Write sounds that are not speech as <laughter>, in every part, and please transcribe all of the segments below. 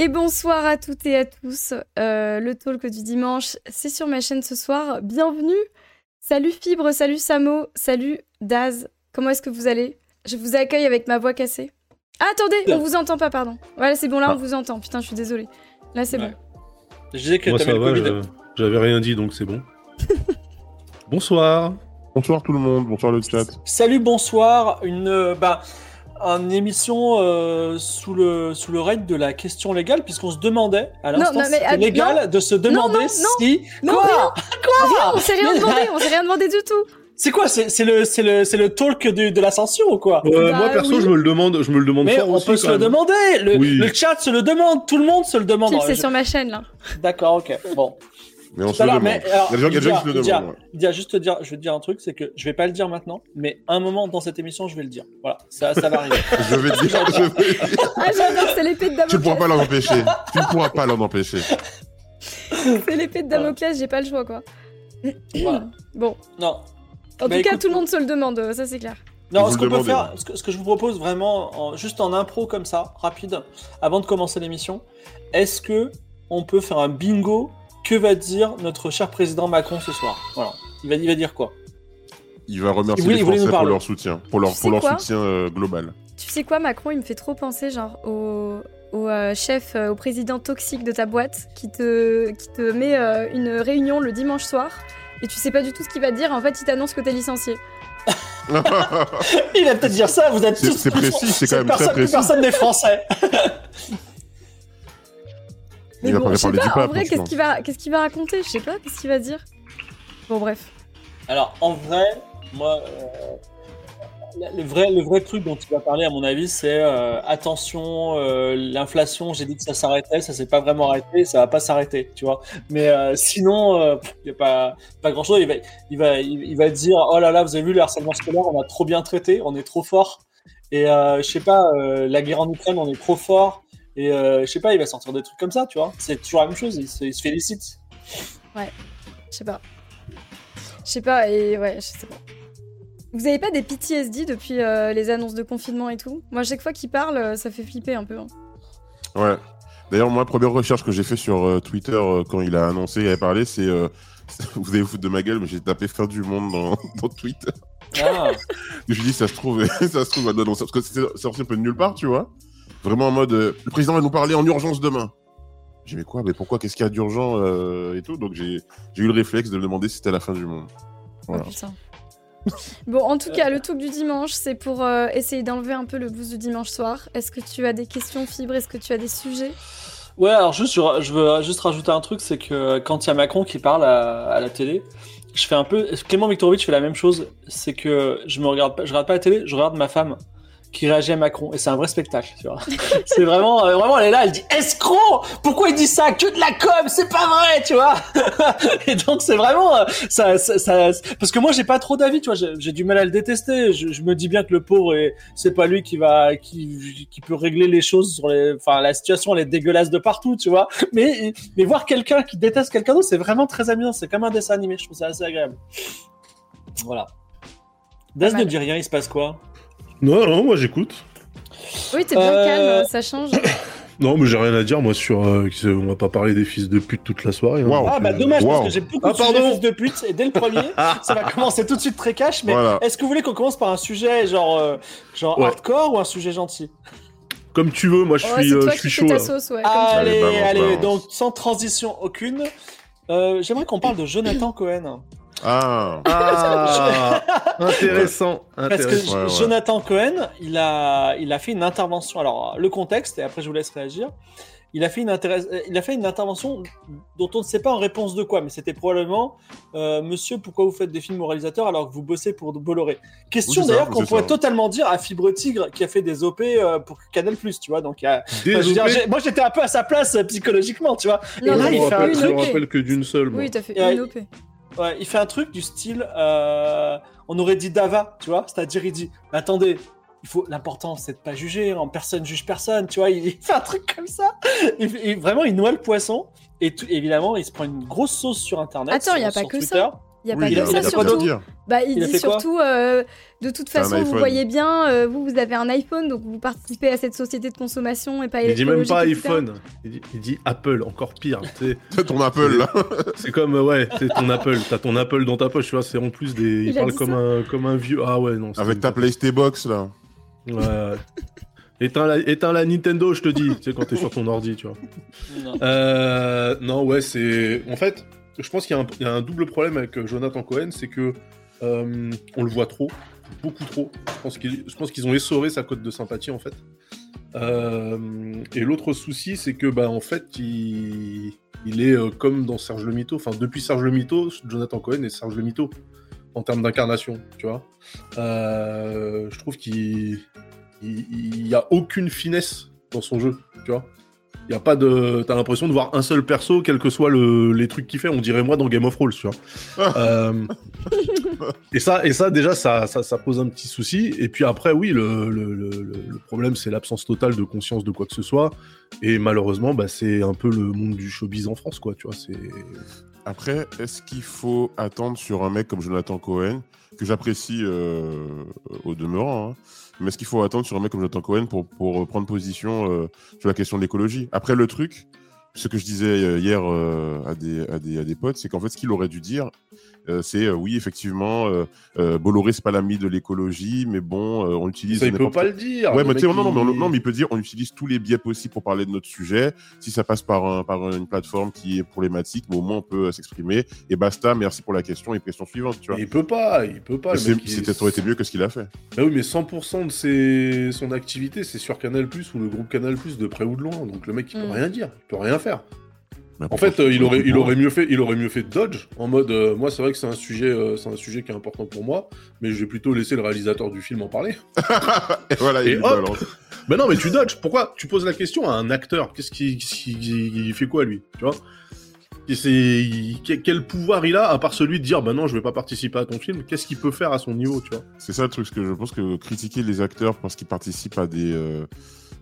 Et bonsoir à toutes et à tous. Euh, le talk du dimanche, c'est sur ma chaîne ce soir. Bienvenue. Salut Fibre, salut Samo, salut Daz. Comment est-ce que vous allez? Je vous accueille avec ma voix cassée. Ah, attendez, on vous entend pas, pardon. Voilà, c'est bon, là on Ah. vous entend. Putain, je suis désolée. Là, c'est Ouais. bon. Je disais que Moi t'avais ça va, j'avais rien dit donc c'est bon. <laughs> Bonsoir. Bonsoir tout le monde, bonsoir le chat. Salut, bonsoir. Une, euh, bah, une émission euh, sous, le, sous le règne de la question légale, puisqu'on se demandait à l'instant c'était ah, légal de se demander non, non. si. Non, Quoi rien. Rien, on s'est rien demandé, <laughs> on s'est rien demandé du tout. C'est quoi C'est c'est le, c'est le, c'est le talk du- de l'ascension ou quoi Euh, Bah moi perso oui. je me le demande, je me le demande Mais fort on aussi, peut se le même. demander. Le, Oui. le chat se le demande. Tout le monde se le demande. C'est Je- sur ma chaîne là. D'accord, ok. Bon. Mais on se le demande. mais alors, il y a des gens, qui se le demandent. juste te dire, je vais te dire un truc, c'est que je vais pas le dire maintenant, mais à un moment dans cette émission, je vais le dire. Voilà, ça, ça va arriver. <laughs> Je vais te dire, je vais- Ah, j'adore, c'est l'épée de tu ne pourras Damoclès. pas l'en empêcher. Tu ne pourras pas l'en empêcher. C'est l'épée de Damoclès, j'ai pas le choix quoi. Voilà. <clears throat> Bon, Non, en Bah, tout cas, écoute, tout le monde se le demande, ça c'est clair. non, ce qu'on peut faire, ce que, ce que je vous propose vraiment, en- juste en impro comme ça, rapide, avant de commencer l'émission, est-ce que on peut faire un bingo Que va dire notre cher président Macron ce soir? Voilà, il va, il va dire quoi? Il va remercier Il voulait- les Français pour leur soutien, pour leur, Tu pour sais leur quoi? soutien euh, global. Tu sais quoi, Macron, il me fait trop penser genre au, au euh, chef, euh, au président toxique de ta boîte qui te, qui te met euh, une réunion le dimanche soir et tu sais pas du tout ce qu'il va te dire. En fait, il t'annonce que t'es licencié. <laughs> Il va peut-être dire ça. Vous êtes tous. c'est précis, c'est quand même très plus précis. personne n'est français. Mais Il va bon, parler je sais du pas, en vrai, je qu'est-ce qu'il va, qu'est-ce qu'il va raconter? Je sais pas, qu'est-ce qu'il va dire? Bon, bref. Alors, en vrai, moi, euh, le, vrai, le vrai truc dont tu vas parler, à mon avis, c'est euh, attention, euh, l'inflation, j'ai dit que ça s'arrêtait, ça s'est pas vraiment arrêté, ça va pas s'arrêter, tu vois. Mais euh, sinon, il n'y a pas, pas grand-chose. Il va, il, va, il, il va dire, oh là là, vous avez vu le harcèlement scolaire, on a trop bien traité, on est trop fort. Et euh, je sais pas, euh, la guerre en Ukraine, on est trop fort. Et euh, je sais pas, il va sortir des trucs comme ça, tu vois. C'est toujours la même chose, il se, il se félicite. Je sais pas. Je sais pas, et ouais, je sais pas. Vous avez pas des PTSD depuis euh, les annonces de confinement et tout? Moi, chaque fois qu'il parle, euh, ça fait flipper un peu. hein. Ouais. D'ailleurs, moi, première recherche que j'ai fait sur euh, Twitter euh, quand il a annoncé, il avait parlé, c'est. euh, <laughs> vous allez vous foutre de ma gueule, mais j'ai tapé fin du monde dans, <laughs> dans Twitter. Ah. Et <laughs> je suis dit, ça se trouve, ça se trouve, non, non, parce que c'est c'est sorti un peu de nulle part, tu vois. Vraiment en mode, euh, le président va nous parler en urgence demain. J'ai dit, mais quoi, mais pourquoi, qu'est-ce qu'il y a d'urgent euh, et tout. Donc j'ai eu le réflexe de me demander si c'était la fin du monde. Voilà. Oh putain. <laughs> bon, en tout cas, le talk du dimanche, c'est pour euh, essayer d'enlever un peu le blues du dimanche soir. Est-ce que tu as des questions, Fibre? Est-ce que tu as des sujets? Ouais, alors juste, je, je veux juste rajouter un truc, c'est que quand il y a Macron qui parle à, à la télé, je fais un peu. Clément Viktorovitch fait la même chose, c'est que je me regarde pas, je regarde pas la télé, je regarde ma femme qui réagit à Macron, et c'est un vrai spectacle, tu vois. <laughs> c'est vraiment, euh, vraiment, elle est là, elle dit escroc, pourquoi il dit ça, que de la com, c'est pas vrai, tu vois. <laughs> et donc c'est vraiment, euh, ça, ça, ça- parce que moi j'ai pas trop d'avis, tu vois, j'ai du mal à le détester. Je, je me dis bien que le pauvre, est- c'est pas lui qui va, qui, qui peut régler les choses sur les, enfin la situation elle est dégueulasse de partout, tu vois. Mais mais voir quelqu'un qui déteste quelqu'un d'autre, c'est vraiment très amusant. C'est comme un dessin animé, je trouve ça assez agréable. Voilà. Mal. ne dit rien, il se passe quoi? Non, non, moi j'écoute. Oui, t'es bien Euh, calme, ça change. <coughs> Non, mais j'ai rien à dire moi sur. euh, on va pas parler des fils de pute toute la soirée. hein. Ah bah dommage Wow. parce que j'ai beaucoup Ah, de sujets fils de pute et dès le premier, <laughs> ça va commencer tout de suite très cash. Mais Voilà. est-ce que vous voulez qu'on commence par un sujet genre euh, genre Ouais. hardcore ou un sujet gentil? Comme tu veux, moi je suis, euh, je chaud ta sauce, ouais. Allez, Allez, balance, allez, balance. donc sans transition aucune, euh, j'aimerais qu'on parle de Jonathan Cohen. Ah, Ah, intéressant. Parce que intéressant. Ouais, ouais. Jonathan Cohen, il a, il a fait une intervention. Alors, le contexte, et après je vous laisse réagir. Il a fait une, euh, il a fait une intervention dont on ne sait pas en réponse de quoi, mais c'était probablement euh, Monsieur, pourquoi vous faites des films moralisateurs alors que vous bossez pour Bolloré? Question Oui, d'ailleurs qu'on pourrait ça. totalement dire à Fibre Tigre qui a fait des OP euh, pour Canal, tu vois. Donc, a- enfin, dire, moi j'étais un peu à sa place euh, psychologiquement, tu vois. Non, Et là, il fait un je truc. OP. rappelle que d'une seule. moi. Oui, t'as fait une euh, OP. Ouais, il fait un truc du style, euh, on aurait dit Dava, tu vois, c'est-à-dire il dit, attendez, il faut l'important c'est de pas juger, en personne juge personne, tu vois, il, il fait un truc comme ça, il, il- vraiment il noie le poisson et tout- évidemment il se prend une grosse sauce sur internet. Attends, il y a pas que Twitter. ça. Il y a oui, pas il y a, que ça surtout. Bah, il, dit surtout, euh, de toute C'est façon, vous voyez bien, euh, vous, vous avez un iPhone, donc vous participez à cette société de consommation et pas Il dit même pas iPhone, il dit, il dit Apple, encore pire. sais. <laughs> Ton Apple, là. c'est comme, ouais, c'est ton Apple, t'as ton Apple dans ta poche, tu vois, c'est en plus des. Il, parle comme ça un, comme un vieux. Ah ouais, non. c'est Avec ta PlayStation Box, là. Ouais, ouais. Éteins la, éteins la Nintendo, je te dis, tu sais, quand t'es sur ton ordi, tu vois. Non. Euh, non, ouais, c'est. En fait, je pense qu'il y, a un- double problème avec euh, Jonathan Cohen, c'est que euh, on le voit trop, beaucoup trop. Je pense qu'ils ont essoré sa cote de sympathie, en fait. Euh, et l'autre souci, c'est que, bah, en fait, il, est comme dans Serge le Mito. Enfin, depuis Serge le Mito, Jonathan Cohen est Serge le Mito en termes d'incarnation, tu vois. Je trouve qu'il il, il y a aucune finesse dans son jeu, tu vois. Il y a pas de, t'as l'impression de voir un seul perso, quel que soit le, les trucs qu'il fait. On dirait moi dans Game of Thrones, tu vois. <laughs> Euh, et ça, et ça déjà, ça, ça, ça pose un petit souci. Et puis après, oui, le, le, le, le- le problème, c'est l'absence totale de conscience de quoi que ce soit. Et malheureusement, bah, c'est un peu le monde du showbiz en France, quoi. Tu vois, c'est. Après, est-ce qu'il faut attendre sur un mec comme Jonathan Cohen, que j'apprécie euh, au demeurant, hein, mais est-ce qu'il faut attendre sur un mec comme Jonathan Cohen pour, pour prendre position euh, sur la question de l'écologie. Après, le truc, ce que je disais euh, hier euh, à, des, à, des, potes, c'est qu'en fait, ce qu'il aurait dû dire, euh, c'est euh, oui, effectivement, euh, euh, Bolloré, c'est pas l'ami de l'écologie, mais bon, euh, on utilise. Ça, il peut pas le dire. Ouais, Le mais tu sais, mec, non, non, mais, on- il- non, mais il peut dire, on utilise tous les biais possibles pour parler de notre sujet. Si ça passe par, un, par une plateforme qui est problématique, mais au moins on peut euh, s'exprimer. Et basta, merci pour la question et question suivante, tu vois. Il peut pas, il peut pas. C'était aurait été mieux que ce qu'il a fait. Bah oui, mais 100% de ses... son activité, c'est sur Canal ou le groupe Canal de près ou de loin. Donc le mec, il peut Mm. rien dire, il peut rien faire. Mais En fait, euh, il aurait, il pourquoi aurait mieux fait, il aurait mieux fait de dodge en mode, euh, moi, c'est vrai que c'est un sujet, euh, c'est un sujet qui est important pour moi, mais je vais plutôt laisser le réalisateur du film en parler. <laughs> Et voilà, Et il hop balance. Ben non, mais tu dodges. Pourquoi Tu poses la question à un acteur? Qu'est-ce qu'il, qu'il- il fait quoi lui? Tu vois? Et c'est il- quel- quel pouvoir il a à part celui de dire, bah non, je vais pas participer à ton film. Qu'est-ce qu'il peut faire à son niveau, tu vois? C'est ça le truc, parce que je pense que critiquer les acteurs parce qu'ils participent à des. euh,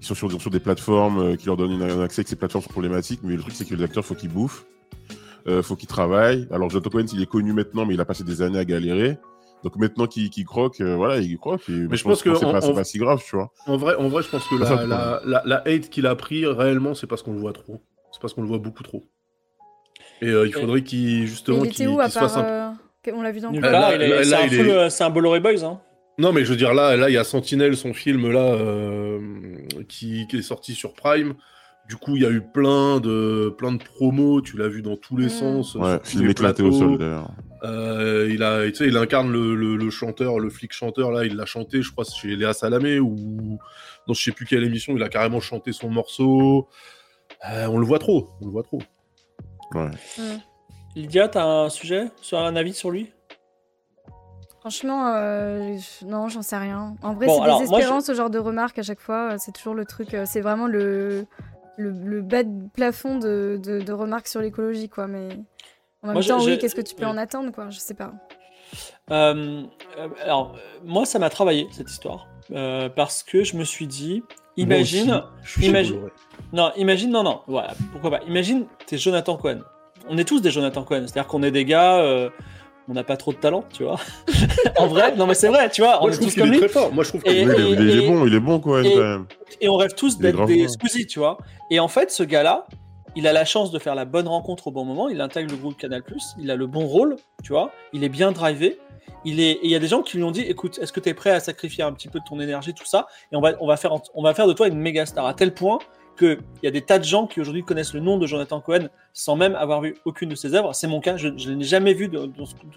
ils sont sur, sur des plateformes euh, qui leur donnent un accès que ces plateformes sont problématiques, mais le truc, c'est que les acteurs, faut qu'ils bouffent, euh, faut qu'ils travaillent. Alors, Jonathan Cohen, il est connu maintenant, mais il a passé des années à galérer. Donc maintenant qu'il croque, euh, voilà, il croque. Et je pense que c'est pas, c'est en- pas si grave, tu vois. En vrai, en vrai, je pense que ça, la, le la, la, la hate qu'il a pris réellement, c'est parce qu'on le voit trop. C'est parce qu'on le voit beaucoup trop. Et euh, il faudrait qu'il Mais justement il qu'il était où à qu'il se fasse part. un euh, On l'a vu dans Euh, part, là- il est- là- c'est là, un, il full, est- c'est un Bolloré Boys. Hein. Non, mais je veux dire, là, là, il y a Sentinel, son film, là, euh, qui, qui est sorti sur Prime. Du coup, il y a eu plein de, plein de promos, tu l'as vu dans tous les Mm. sens. Ouais, film éclaté au sol, d'ailleurs. Euh, il, a, tu sais, il incarne le, le, le chanteur, le flic chanteur, là, il l'a chanté, je crois, chez Léa Salamé, ou dans je sais plus quelle émission, il a carrément chanté son morceau. Euh, on le voit trop, on le voit trop. Ouais. Lydia, t'as un sujet un avis sur lui? Franchement, euh, non, j'en sais rien. En vrai, Bon, c'est désespérant ce genre de remarques à chaque fois. euh, C'est toujours le truc. euh, C'est vraiment le, le, le bas de plafond de, de, de remarques sur l'écologie, quoi. Mais en même Moi, temps, oui, qu'est-ce que tu peux en attendre, quoi? Je sais pas. Euh, alors, moi, ça m'a travaillé cette histoire euh, parce que je me suis dit, imagine, aussi, imagine- non, imagine, non, non, voilà, pourquoi pas. Imagine, t'es Jonathan Cohen. On est tous des Jonathan Cohen, c'est-à-dire qu'on est des gars, euh, on n'a pas trop de talent, tu vois. <laughs> en vrai, non mais c'est vrai, tu vois, on Moi, est je tous comme est lui. très fort. Moi, je trouve Et- qu'il Oui, est, il est- il est et- bon, il est bon, Cohen, et- quand même. Et on rêve tous d'être des. Squeezie, tu vois. Et en fait, ce gars-là, il a la chance de faire la bonne rencontre au bon moment. Il intègre le groupe Canal+. Il a le bon rôle, tu vois. Il est bien drivé. Il est. Et il y a des gens qui lui ont dit, écoute, est-ce que tu es prêt à sacrifier un petit peu de ton énergie, tout ça, et on va, on va faire, on va faire de toi une méga star à tel point que il y a des tas de gens qui aujourd'hui connaissent le nom de Jonathan Cohen sans même avoir vu aucune de ses œuvres. C'est mon cas. Je, je l'ai jamais vu de, de-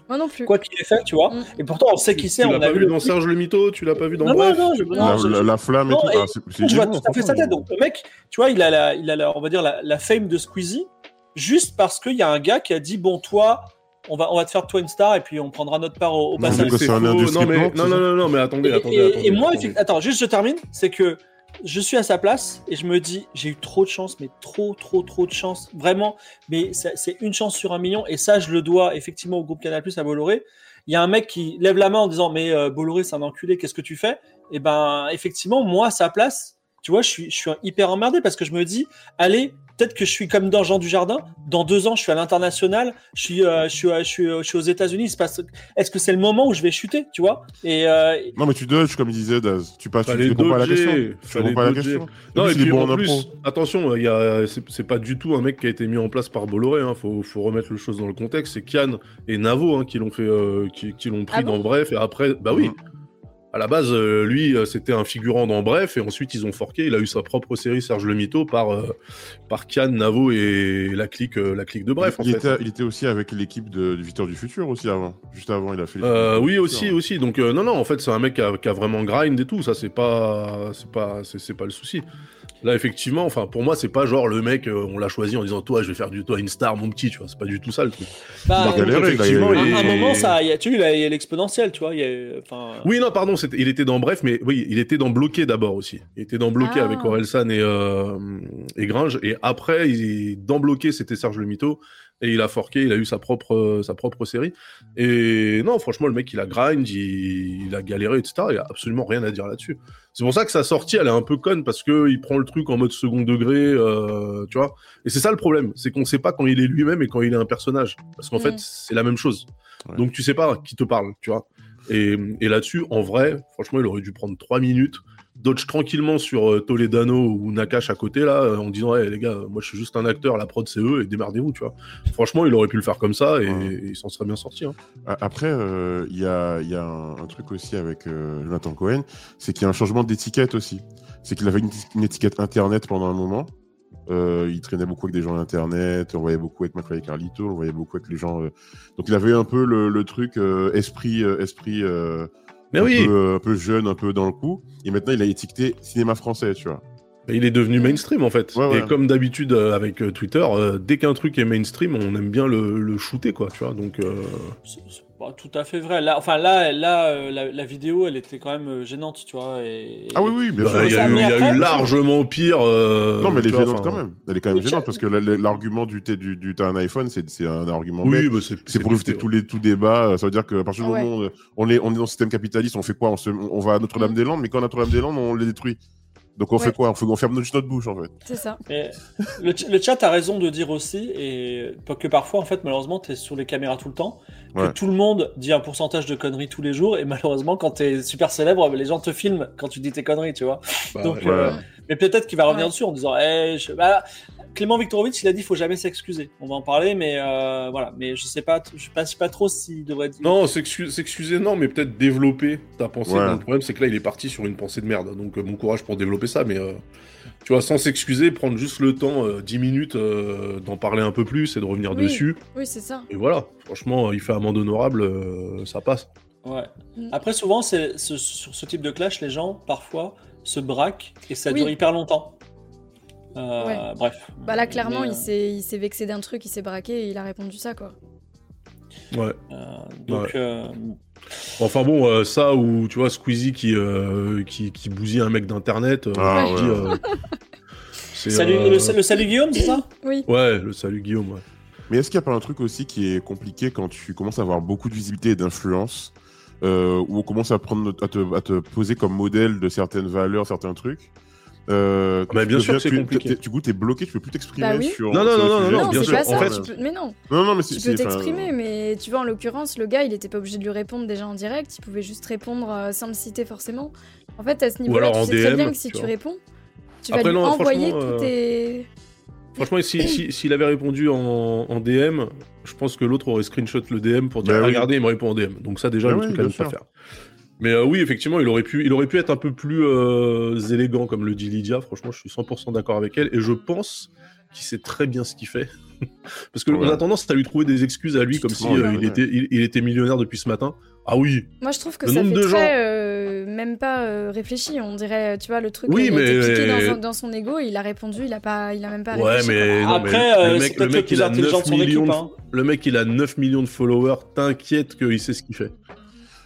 Moi non plus. quoi qu'il ait fait, tu vois. Mm. Et pourtant, on sait qui c'est. Tu On l'as a pas vu dans Serge le Mytho, tu l'as pas vu dans Non, Bref. non, non, je- tu- non, La, je- la- la flamme et tout. et- Ah, je vois du bon, tout à fait sa tête. Donc le mec, tu vois, il a la, il a la, on va dire la, la fame de Squeezie, juste parce qu'il y a un gars qui a dit bon toi, on va, on va te faire toi une star et puis on prendra notre part au, au Non, passage. mais que c'est c'est un faux. industrie non, non, non, non, non, mais attendez, Et, attendez, et- attendez, et moi, attendez. attends, juste je termine, c'est que je suis à sa place et je me dis j'ai eu trop de chance, mais trop, trop, trop de chance, vraiment. Mais c'est une chance sur un million et ça je le dois effectivement au groupe Canal+ à Bolloré. Il y a un mec qui lève la main en disant mais euh, Bolloré c'est un enculé, qu'est-ce que tu fais? Et ben effectivement moi à sa place, tu vois, je je suis hyper emmerdé parce que je me dis allez peut-être que je suis comme dans Jean du Jardin. Dans deux ans, je suis à l'international, je suis, euh, je suis, euh, je suis, euh, je suis aux États-Unis. passe- Est-ce que c'est le moment où je vais chuter, tu vois? Et euh, Non, mais tu dodges, comme il disait Daz. Tu passes, tu réponds pas à la question. Tu réponds pas à la dodger. question. Non, Lui, et il est puis bon en en impro. plus, attention, il y a, c'est pas du tout un mec qui a été mis en place par Bolloré. Hein. Faut, faut remettre le chose dans le contexte. C'est Kian et Navo hein, qui l'ont fait, euh, qui, qui l'ont pris Ah bon dans Bref. Et après, bah oui. Mhm. À la base, euh, lui, euh, c'était un figurant dans Bref, et ensuite ils ont forqué. Il a eu sa propre série Serge le Mito par euh, par Kian, Navo et la clique, la clique de Bref. En il, fait. était, il était aussi avec l'équipe de, Victor du Futur aussi avant. Juste avant, il a fait. Euh, oui aussi aussi donc euh, non non en fait c'est un mec qui a, qui a vraiment grind et tout ça c'est pas c'est pas c'est pas le souci là effectivement enfin pour moi c'est pas genre le mec euh, on l'a choisi en disant toi je vais faire du toi une star mon petit tu vois. C'est pas du tout ça le truc. Bah, Il a Par galéré, il effectivement, il à un moment, ça, il y a, tu tu vois. y a- oui non pardon il était dans bref mais oui il était dans bloqué d'abord aussi. Il était dans bloqué Ah. avec Orelsan et euh, et Gringe. Et après il dans bloqué c'était Serge le Mito et il a forqué il a eu sa propre euh, sa propre série. Et non franchement le mec il a grind il, il a galéré etc il y a absolument rien à dire là-dessus C'est pour ça que sa sortie, elle est un peu conne parce que il prend le truc en mode second degré, euh, tu vois. Et c'est ça le problème, c'est qu'on sait pas quand il est lui-même et quand il est un personnage, parce qu'en Mm. fait c'est la même chose. Ouais. Donc tu sais pas qui te parle, tu vois. Et, et là-dessus, en vrai, franchement, il aurait dû prendre trois minutes, dodge tranquillement sur euh, Toledano ou Nakash à côté là, euh, en disant, hey, les gars, moi je suis juste un acteur, la prod c'est eux et démerdez-vous, tu vois. Franchement, il aurait pu le faire comme ça et, Ouais. et il s'en serait bien sorti. hein. Après, euh, il y, a, y a un, un truc aussi avec euh, Jonathan Cohen, c'est qu'il y a un changement d'étiquette aussi. C'est qu'il avait une, une étiquette internet pendant un moment. Euh, il traînait beaucoup avec des gens internet, on voyait beaucoup avec McFly et Carlito, on voyait beaucoup avec les gens. euh, Donc il avait un peu le, le truc euh, esprit, euh, esprit euh, Mais un, oui, peu, euh, un peu jeune, un peu dans le coup. Et maintenant il a étiqueté cinéma français, tu vois. Mais il est devenu mainstream en fait. Ouais, ouais. Et comme d'habitude euh, avec euh, Twitter, euh, dès qu'un truc est mainstream, on aime bien le, le shooter, quoi, tu vois. Donc, euh, pas tout à fait vrai. Là, enfin, là, là euh, la, la vidéo, elle était quand même euh, gênante, tu vois. Et, Ah oui, oui, bien bah, sûr. il y a, eu, mais il y a après- eu largement pire. euh, Non, mais elle est gênante enfin, quand même. Elle est quand même gênante parce que la- la- l'argument du, t'es- du, du t'as un iPhone, c'est un argument. Oui, bah, c'est pour éviter tous les tout débat. Ça veut dire qu'à partir du Ouais. moment où on est, on est dans le système capitaliste, on fait quoi? On, se- on va à Notre-Dame-des-Landes, mais quand Notre-Dame-des-Landes, on les détruit. Donc on Ouais. fait quoi? On, fait, on ferme notre, notre bouche en fait. C'est ça. Mais le, ch- le chat a raison de dire aussi, et que parfois, en fait, malheureusement, tu es sur les caméras tout le temps, que Ouais. tout le monde dit un pourcentage de conneries tous les jours, et malheureusement, quand tu es super célèbre, les gens te filment quand tu dis tes conneries, tu vois. Bah, Donc, ouais. euh, mais peut-être qu'il va revenir Ouais. dessus en disant Eh, je- bah, Clément Viktorovitch, il a dit faut jamais s'excuser. On va en parler, mais euh, voilà. Mais je sais pas, je sais pas, je sais pas trop s'il devrait dire. Non, s'excu- s'excuser, non, mais peut-être développer ta pensée. Ouais. Le problème, c'est que là, il est parti sur une pensée de merde. Donc, euh, bon courage pour développer ça. Mais, euh, tu vois, sans s'excuser, prendre juste le temps, euh, 10 minutes, euh, d'en parler un peu plus et de revenir Oui. dessus. Oui, c'est ça. Et voilà, franchement, il fait amende honorable, euh, ça passe. Ouais. Mm. Après, souvent, c'est ce- sur ce type de clash, les gens parfois se braquent et ça Oui. dure hyper longtemps. Euh, Ouais. Bref. Bah là, clairement, Mais, il s'est il s'est vexé d'un truc, il s'est braqué et il a répondu ça, quoi. Ouais. euh, donc, Ouais. euh, Enfin bon, euh, ça ou tu vois Squeezie qui, euh, qui, qui bousille un mec d'internet. euh, Ah, ouais. euh, <laughs> salut, euh, le, le salut Guillaume, c'est ça <laughs> Oui. Ouais, le salut Guillaume. Ouais. Mais est-ce qu'il n'y a pas un truc aussi qui est compliqué quand tu commences à avoir beaucoup de visibilité et d'influence, euh, où on commence à, prendre, à, te, à te poser comme modèle de certaines valeurs, certains trucs euh, Bah, bien sûr c'est compliqué. Du coup, t'es bloqué, tu peux plus t'exprimer Bah oui. sur. Non, non, sur non, non, non, Non, bien c'est sûr, pas en ça. fait- tu peux- Mais non, Non, non, mais tu peux t'exprimer, mais tu vois, en l'occurrence, le gars, il était pas obligé de lui répondre déjà en direct, il pouvait juste répondre euh, sans le citer forcément. En fait, à ce niveau-là, tu en sais très DM, bien que si tu réponds, tu Après, vas lui non, envoyer franchement, tous euh, tes... Franchement, s'il <coughs> si, s'il avait répondu en, en DM, je pense que l'autre aurait screenshot le DM pour dire Bah oui. regardez, il me répond en DM. Donc ça déjà, Bah le oui, truc à ne pas faire. Mais euh, oui, effectivement, il aurait pu, il aurait pu être un peu plus euh, élégant, comme le dit Lydia. Franchement, je suis 100% d'accord avec elle, et je pense qu'il sait très bien ce qu'il fait. <laughs> Parce que Ouais. on a tendance à lui trouver des excuses à lui, comme si euh, ouais. il était, il, il était millionnaire depuis ce matin. Ah oui, Moi, je trouve que Le ça nombre fait de très, gens- euh, même pas euh, réfléchi. On dirait, tu vois, le truc Oui, il mais- piqué dans son, dans son ego, il a répondu, il a pas, il a même pas ouais, réfléchi. mais non, Après, euh, le mec, mec, il a intelligent 9 de son millions, de- hein. le mec, il a 9 millions de followers. T'inquiète qu'il sait ce qu'il fait.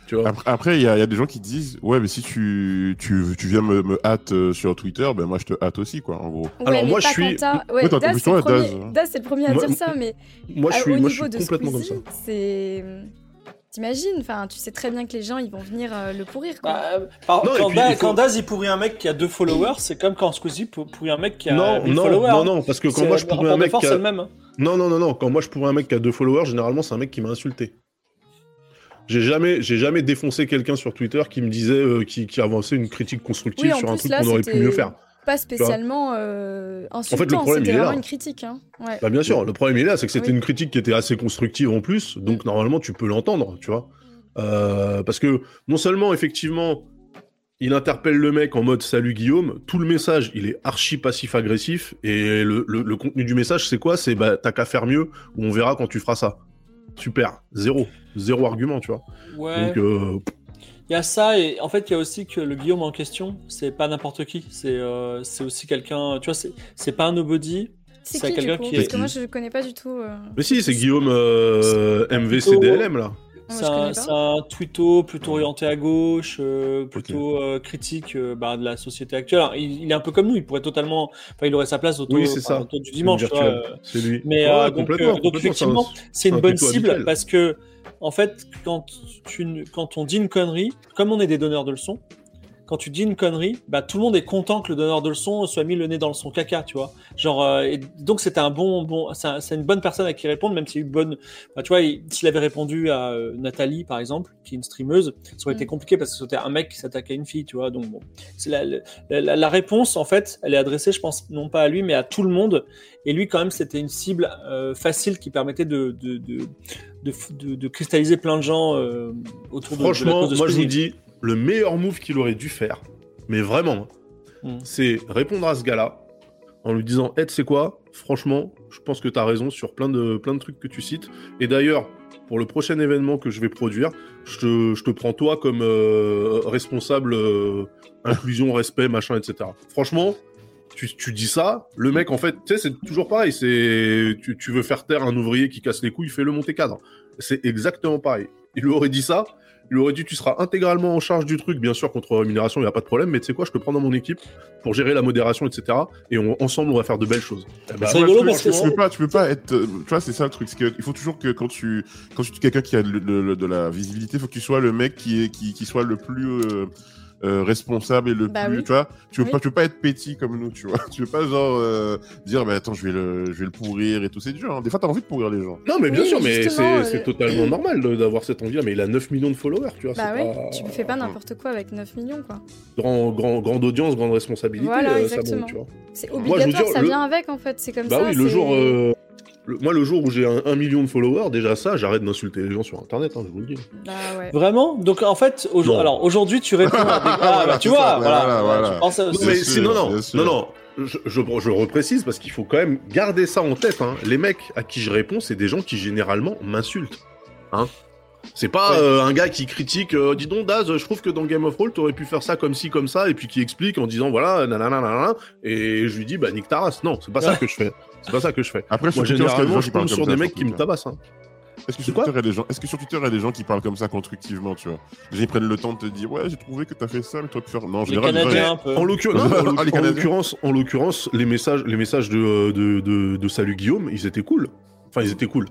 Tu vois. Après, il y, a il y a des gens qui disent Ouais, mais si tu, tu, tu viens me, me hâte euh, sur Twitter, ben moi je te hâte aussi, quoi, en gros. Ouais, Alors, moi, je suis- quand t'as- Ouais, Ouais, t'as Daz, c'est le premier- Daz. Daz, c'est le premier à Moi- dire ça, mais Moi, je suis, au moi, je niveau suis de complètement comme ça. c'est T'imagines Enfin, tu sais très bien que les gens, ils vont venir euh, le pourrir, quoi. Bah, euh, par- Non, quand, puis, Da- il faut- quand Daz il pourrit un mec qui a deux followers, c'est comme quand Squeezie pour- pourrit un mec qui a Non, 1000 non, followers. non, non, parce que quand moi je le pourrais un mec qui a- hein. Non, non, non, non. Quand moi je pourrais un mec qui a deux followers, généralement c'est un mec qui m'a insulté. J'ai jamais, j'ai jamais défoncé quelqu'un sur Twitter qui me disait, euh, qui, qui avançait une critique constructive Oui, en sur un truc qu'on aurait pu c'était mieux faire. Pas spécialement euh, insultant, problème, c'était il est vraiment une critique. Hein. Ouais. Bah bien sûr, le problème il est là, c'est que c'était Oui. une critique qui était assez constructive en plus, donc normalement tu peux l'entendre, tu vois. Euh, parce que non seulement effectivement il interpelle le mec en mode salut Guillaume, tout le message il est archi passif agressif et le, le- le contenu du message c'est quoi? C'est bah t'as qu'à faire mieux ou on verra quand tu feras ça. Super, zéro, zéro argument, tu vois. Ouais. Donc euh, Il y a ça et en fait il y a aussi que le Guillaume en question, c'est pas n'importe qui, c'est euh, c'est aussi quelqu'un, tu vois, c'est c'est pas un nobody. C'est quelqu'un qui Parce est- que moi, je connais pas du tout. euh, mais si, c'est Guillaume euh, MVCDLM là. C'est un, un twitto plutôt orienté à gauche, euh, plutôt euh, critique euh, bah, de la société actuelle. Alors, il, il est un peu comme nous, il pourrait totalement, enfin, il aurait sa place autour, Oui, c'est ça. autour du dimanche. euh. c'est lui. Mais Ouais, euh, donc, complètement, euh, donc complètement, effectivement, c'est un- c'est une un bonne cible habituel. parce que en fait, quand tu, quand on dit une connerie, comme on est des donneurs de leçons, quand tu dis une connerie, bah tout le monde est content que le donneur de leçons soit mis le nez dans son caca, tu vois. Genre, euh, et donc c'était un bon, bon, c'est un- c'est une bonne personne à qui répondre, même si une bonne, bah, tu vois, il- s'il avait répondu à euh, Nathalie par exemple, qui est une streameuse, ça aurait été Mm. compliqué parce que c'était un mec qui s'attaquait à une fille, tu vois. Donc bon, c'est la, la, la- la réponse en fait, elle est adressée, je pense, non pas à lui, mais à tout le monde. Et lui, quand même, c'était une cible euh, facile qui permettait de de, de, de, de- de cristalliser plein de gens euh, autour de- de, la Franchement, cause de moi je vous dis, le meilleur move qu'il aurait dû faire, mais vraiment, Mm. c'est répondre à ce gars-là en lui disant Ed, c'est quoi? Franchement, je pense que tu as raison sur plein de, plein de trucs que tu cites. Et d'ailleurs, pour le prochain événement que je vais produire, je te, je te prends toi comme euh, responsable euh, inclusion, respect, machin, etc. Franchement, tu, tu dis ça, le mec, en fait, tu sais, c'est toujours pareil. C'est tu, tu veux faire taire un ouvrier qui casse les couilles, fais-le monter cadre. C'est exactement pareil. Il lui aurait dit ça, il lui aurait dit tu seras intégralement en charge du truc, bien sûr, contre rémunération, il n'y a pas de problème, mais tu sais quoi, je te prends dans mon équipe pour gérer la modération, etc. Et on- ensemble, on va faire de belles choses. Eh ben, C'est rigolo parce que tu peux pas, tu peux pas être. euh, Tu vois, c'est ça le truc. il faut toujours que quand tu, quand tu es quelqu'un qui a le- le- le- de la visibilité, il faut que tu sois le mec qui est, qui, qui soit le plus euh, euh, responsable et le Bah plus. oui. Tu vois, tu veux Oui. pas, tu veux pas être petit comme nous, tu vois. <laughs> Tu veux pas genre euh, dire, bah attends, je vais le, je vais le pourrir et tout. C'est dur. hein. Des fois, t'as envie de pourrir les gens. Non, mais bien Oui, sûr, mais c'est c'est euh, totalement <clears throat> normal d'avoir cette envie-là. Mais il a 9 millions de followers, tu vois. Bah ouais, pas- tu fais pas n'importe quoi avec 9 millions, quoi. Grand, grand, grande audience, grande responsabilité. Voilà, euh, ça, bon, exactement. tu vois. C'est Moi, je veux obligatoire, dire, ça le- vient avec, en fait, c'est comme Bah ça. oui, le jour. Le- moi, le jour où j'ai un, un million de followers, déjà ça, j'arrête d'insulter les gens sur internet, hein, je vous le dis. Bah ouais. Vraiment Donc en fait, au- Non. alors aujourd'hui, tu réponds à des. <laughs> Ah, Voilà, bah, tu vois, ça, voilà, voilà, voilà, voilà. tu penses à- Non, mais sûr, non, non, non, non. Je, je, je reprécise parce qu'il faut quand même garder ça en tête. Hein. Les mecs à qui je réponds, c'est des gens qui généralement m'insultent. Hein c'est pas Ouais. euh, un gars qui critique, euh, dis donc Daz, je trouve que dans Game of Thrones, t'aurais pu faire ça comme ci, comme ça, et puis qui explique en disant voilà, nanana, nanana, et je lui dis bah nique ta race. Non, c'est pas ça que je fais. C'est pas ça que je fais. Après, Moi, Twitter, généralement, je tombe sur des mecs qui me tabassent. Hein. Est-ce que, C'est sur Twitter, il y a des gens... Est-ce que sur Twitter, il y a des gens qui parlent comme ça constructivement, tu vois? Les gens ils prennent le temps de te dire, ouais, j'ai trouvé que t'as fait ça, mais toi, tu faire. Non, en Les général, les gens, Canadiens un peu. En l'occurrence, <laughs> non, en Ah, les l'occurrence, en l'occurrence, les messages, les messages de, de, de, de Salut Guillaume, ils étaient cool. Enfin, ils étaient cool.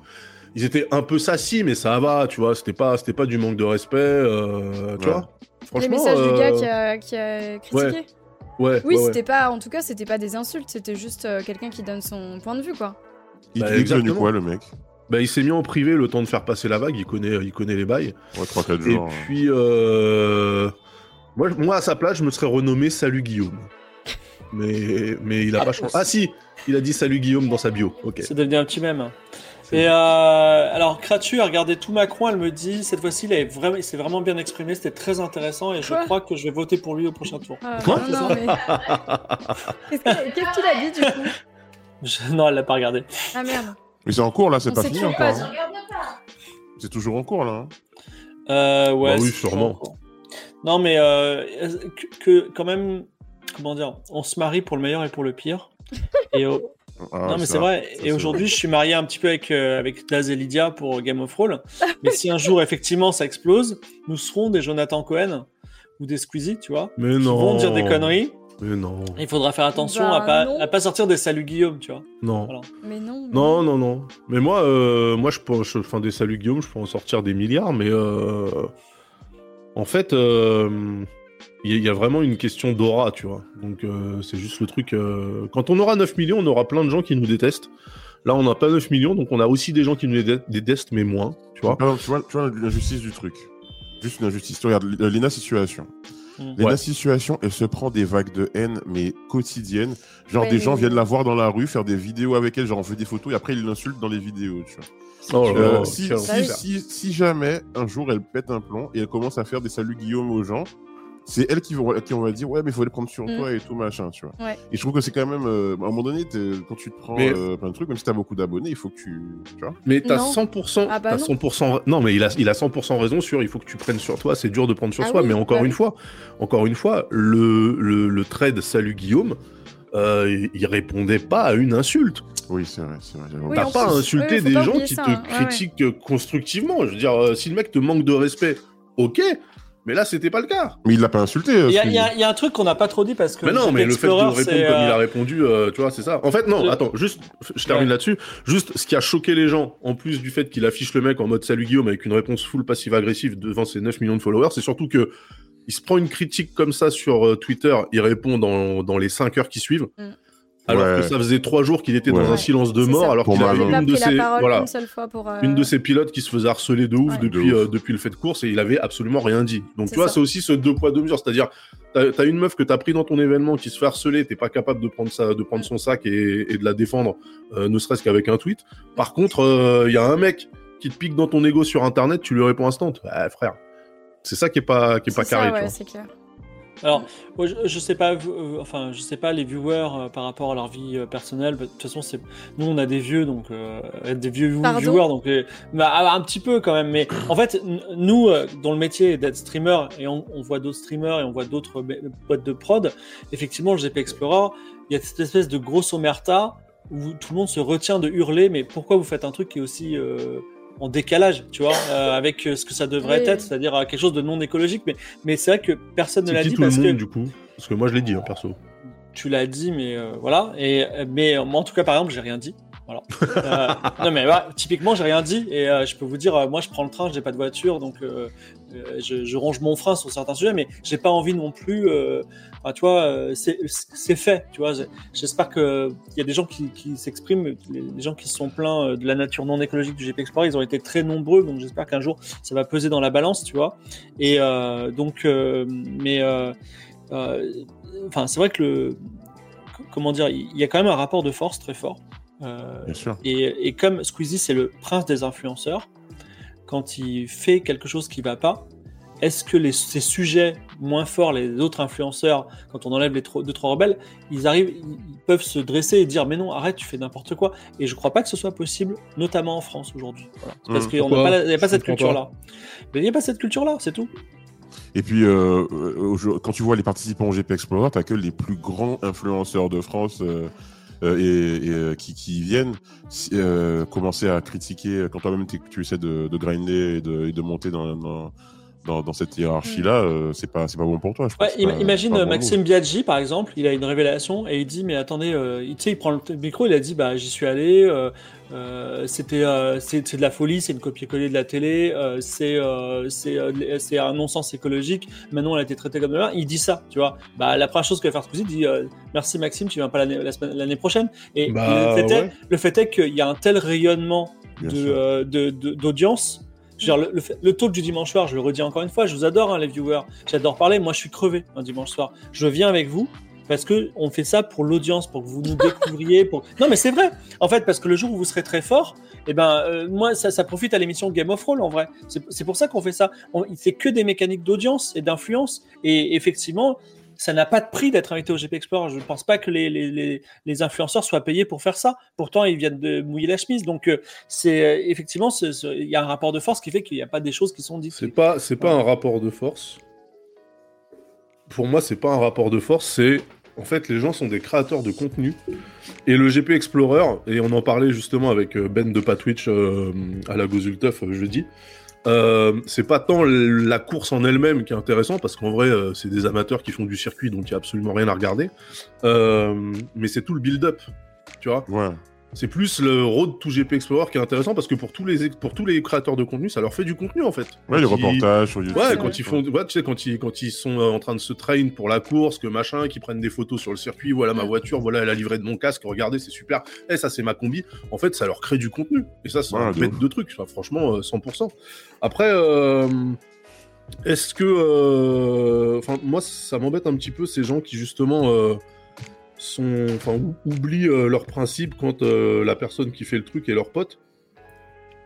Ils étaient un peu sassy, mais ça va, tu vois. C'était pas, c'était pas du manque de respect, euh, tu Ouais. vois. Les Franchement, messages du gars euh, qui a, qui a critiqué Ouais, Oui, ouais, ouais. c'était pas. En tout cas, c'était pas des insultes, c'était juste euh, quelqu'un qui donne son point de vue, quoi. il Bah, il est devenu quoi, le mec Bah, il s'est mis en privé le temps de faire passer la vague. Il connaît, il connaît les bails. Ouais, 3-4 Et jours. hein. puis, euh... moi, moi, à sa place, je me serais renommé Salut Guillaume. Mais, mais il a Ah, pas changé. Ah si, il a dit Salut Guillaume dans sa bio. Ok. C'est devenu un petit même. Et euh, alors, Kratu a regardé tout Macron, elle me dit, cette fois-ci, il, avait vraiment, il s'est vraiment bien exprimé, c'était très intéressant et je crois que je vais voter pour lui au prochain tour. Ah, Quoi non, mais. <laughs> Qu'est-ce que- qu'est-ce qu'il a dit, du coup Je- Non, elle l'a pas regardé. Ah merde. Mais c'est en cours, là, c'est pas fini toujours encore. hein. C'est toujours en cours, là. hein. Euh, ouais, Bah oui, sûrement. Non, mais euh, que, que quand même, comment dire, on se marie pour le meilleur et pour le pire. Et, euh, Ah, non, mais c'est vrai. ça, et aujourd'hui, je suis marié un petit peu avec, euh, avec Daz et Lydia pour Game of Thrones. mais si un jour, effectivement, ça explose, nous serons des Jonathan Cohen ou des Squeezie, tu vois, Mais qui non. vont dire des conneries. Mais non. Il faudra faire attention Bah, à pas non. à pas sortir des saluts Guillaume, tu vois. Non. Voilà. Mais non. mais Non, non, non. Mais moi, euh, moi, je peux, je, enfin, des saluts Guillaume, je peux en sortir des milliards, mais euh, en fait, euh, il y, a- il y a vraiment une question d'aura, tu vois. Donc, euh, c'est juste le truc. euh, quand on aura 9 millions, on aura plein de gens qui nous détestent. Là, on n'a pas 9 millions, donc on a aussi des gens qui nous dé- détestent, mais moins, tu vois. Tu vois, tu vois l'injustice du truc. Juste une injustice. Tu regardes euh, Lena Situation. Mm. Lena Ouais. Situation, elle se prend des vagues de haine, mais quotidiennes. Genre, Ouais, des gens viennent la voir dans la rue, faire des vidéos avec elle, genre on fait des photos, et après ils l'insultent dans les vidéos, tu vois. Oh Euh, si jamais un jour elle pète un plomb et elle commence à faire des saluts Guillaume aux gens, c'est elle qui, vont, qui on va dire ouais mais il faut les prendre sur Mm. toi et tout machin tu vois. Ouais. Et je trouve que c'est quand même euh, à un moment donné quand tu te prends Mais- euh, plein de trucs même si t'as beaucoup d'abonnés il faut que tu tu vois. Mais t'as Non. 100%, Ah bah non. 100%, non mais il a, il a 100% raison sur, il faut que tu prennes sur toi, c'est dur de prendre sur Ah soi, oui, mais encore bah une fois, encore une fois, le, le, le trade Salut Guillaume, euh, il- répondait pas à une insulte. Oui c'est vrai c'est vrai. Oui, T'as pas à insulter des gens qui ça, te hein. Ouais, ouais. critiquent constructivement. Je veux dire, euh, si le mec te manque de respect, ok, mais là c'était pas le cas. Mais il l'a pas insulté. euh, Il y, a- ce il y a- qu'il il y a un truc qu'on n'a pas trop dit parce que. Mais non, mais le fait de répondre comme il euh, a répondu, euh, tu vois, c'est ça. En fait, non, attends, juste, je termine Ouais. là-dessus. Juste, ce qui a choqué les gens, en plus du fait qu'il affiche le mec en mode salut Guillaume avec une réponse full passive-agressive devant ses 9 millions de followers, c'est surtout que il se prend une critique comme ça sur euh, Twitter, il répond dans, dans les 5 heures qui suivent. Mm. Alors Ouais. que ça faisait 3 jours qu'il était Ouais. dans un silence de mort, alors qu'il Il avait a Manon. pas une de pris la ses, parole voilà, une seule fois pour. euh, une de ses pilotes qui se faisait harceler de ouf Ouais. depuis, De ouf. euh, depuis le fait de course et il avait absolument rien dit. Donc tu vois, c'est aussi ce deux poids deux mesures. C'est-à-dire, t'as as une meuf que t'as pris dans ton événement qui se fait harceler, t'es pas capable de prendre, sa, de prendre son sac et, et de la défendre, euh, ne serait-ce qu'avec un tweet. Par contre, il y a un mec qui te pique dans ton ego sur internet, tu lui réponds instant. Ouais, frère. C'est ça qui est pas, qui est pas ça, carré. tu vois. clair. Alors, moi, je, je sais pas, euh, enfin, je sais pas les viewers euh, par rapport à leur vie euh, personnelle. De toute façon, c'est nous, on a des vieux, donc euh, des vieux Pardon viewers, donc bah, un petit peu quand même. Mais en fait, nous, dont le métier d'être streamer et on, on voit d'autres streamers et on voit d'autres ba- boîtes de prod. Effectivement, le GP Explorer, il y a cette espèce de grosse omerta où tout le monde se retient de hurler. Mais pourquoi vous faites un truc qui est aussi euh, en décalage, tu vois, euh, avec euh, ce que ça devrait Oui. être, c'est-à-dire euh, quelque chose de non écologique. Mais, mais c'est vrai que personne ne l'a dit tout le parce monde, que du coup? Parce que moi, je l'ai dit, hein, perso. tu l'as dit, mais euh, voilà. Et mais moi, en tout cas, par exemple, j'ai rien dit. Voilà. Euh, non mais voilà, typiquement, j'ai rien dit et euh, je peux vous dire, euh, moi, je prends le train, j'ai pas de voiture, donc euh, je, range mon frein sur certains sujets, mais j'ai pas envie non plus. tu vois, c'est fait. Tu vois, j'espère que il y a des gens qui, s'expriment, les gens qui sont plaints euh, de la nature non écologique du GP Explorer, ils ont été très nombreux, donc j'espère qu'un jour ça va peser dans la balance, tu vois. Et donc, mais enfin, c'est vrai que le comment dire, il y a quand même un rapport de force très fort. Euh, Bien sûr. et, et comme Squeezie, c'est le prince des influenceurs, quand il fait quelque chose qui va pas, est-ce que les, ces sujets moins forts, les autres influenceurs, quand on enlève les tro- deux trois rebelles, ils arrivent, ils, peuvent se dresser et dire mais non, arrête, tu fais n'importe quoi. Et je crois pas que ce soit possible, notamment en France aujourd'hui. Voilà. Parce Mmh, qu'il n'y a, pas a cette culture-là. Mais il n'y a pas cette culture-là, c'est tout. Et puis, euh, euh, quand tu vois les participants au GP Explorer, t'as que les plus grands influenceurs de France euh, euh, et, et, euh, qui, qui viennent euh, commencer à critiquer quand toi-même tu essaies de, de grinder et de, et de monter dans, dans, dans, dans cette hiérarchie-là, euh, c'est pas c'est pas bon pour toi. Je Ouais, pense. ima- C'est pas- imagine bon Maxime Biaggi, par exemple, il a une révélation et il dit Mais attendez, il- tu sais, il prend le micro, il a dit Bah, j'y suis allé, euh, c'était euh, c'est de la folie, c'est une copier-coller de la télé, euh, c'est euh, c'est un non-sens écologique. Maintenant, elle a été traitée comme de la merde. Il dit ça, tu vois. Bah, la première chose qu'il va faire Squeezie, il dit Merci Maxime, tu viens pas l'année prochaine. Et Bah, le, fait est, le fait est qu'il y a un tel rayonnement d'audience. Dire, le, le le talk du dimanche soir, je le redis encore une fois, je vous adore hein, les viewers, j'adore parler, moi je suis crevé un dimanche soir. Je viens avec vous parce que on fait ça pour l'audience, pour que vous nous découvriez. Pour... <laughs> Non mais c'est vrai, en fait, parce que le jour où vous serez très fort, eh ben euh, moi ça, ça profite à l'émission Game of Roll en vrai. C'est, pour ça qu'on fait ça. On, c'est que des mécaniques d'audience et d'influence. Et effectivement, ça n'a pas de prix d'être invité au GP Explorer. Je ne pense pas que les, les, les, les influenceurs soient payés pour faire ça. Pourtant, ils viennent de mouiller la chemise. Donc, euh, c'est euh, effectivement, il y a un rapport de force qui fait qu'il n'y a pas des choses qui sont dites. C'est pas, c'est pas un rapport de force. Pour moi, c'est pas un rapport de force, c'est en fait les gens sont des créateurs de contenu et le GP Explorer et on en parlait justement avec euh, Ben de Patwitch euh, à la Gozulteuf euh, jeudi. C'est pas tant la course en elle-même qui est intéressant parce qu'en vrai c'est des amateurs qui font du circuit donc il y a absolument rien à regarder. Mais c'est tout le build-up, tu vois. C'est plus le road to GP Explorer qui est intéressant parce que pour tous les pour tous les créateurs de contenu ça leur fait du contenu en fait. Ouais, les ils- reportages sur YouTube. Ouais, quand ils font, ouais, tu sais, quand ils, quand ils sont euh, en train de se train pour la course, que machin, qu'ils prennent des photos sur le circuit, voilà ma voiture, voilà la livrée de mon casque, regardez, c'est super. Eh, ça c'est ma combi. En fait, ça leur crée du contenu. Et ça, c'est Ouais, un bête ouf. de trucs. Enfin, franchement, euh, 100%. Après, euh, est-ce que, euh, enfin, moi, ça m'embête un petit peu ces gens qui justement euh, sont, enfin, ou- oublient euh, leurs principes quand euh, la personne qui fait le truc est leur pote.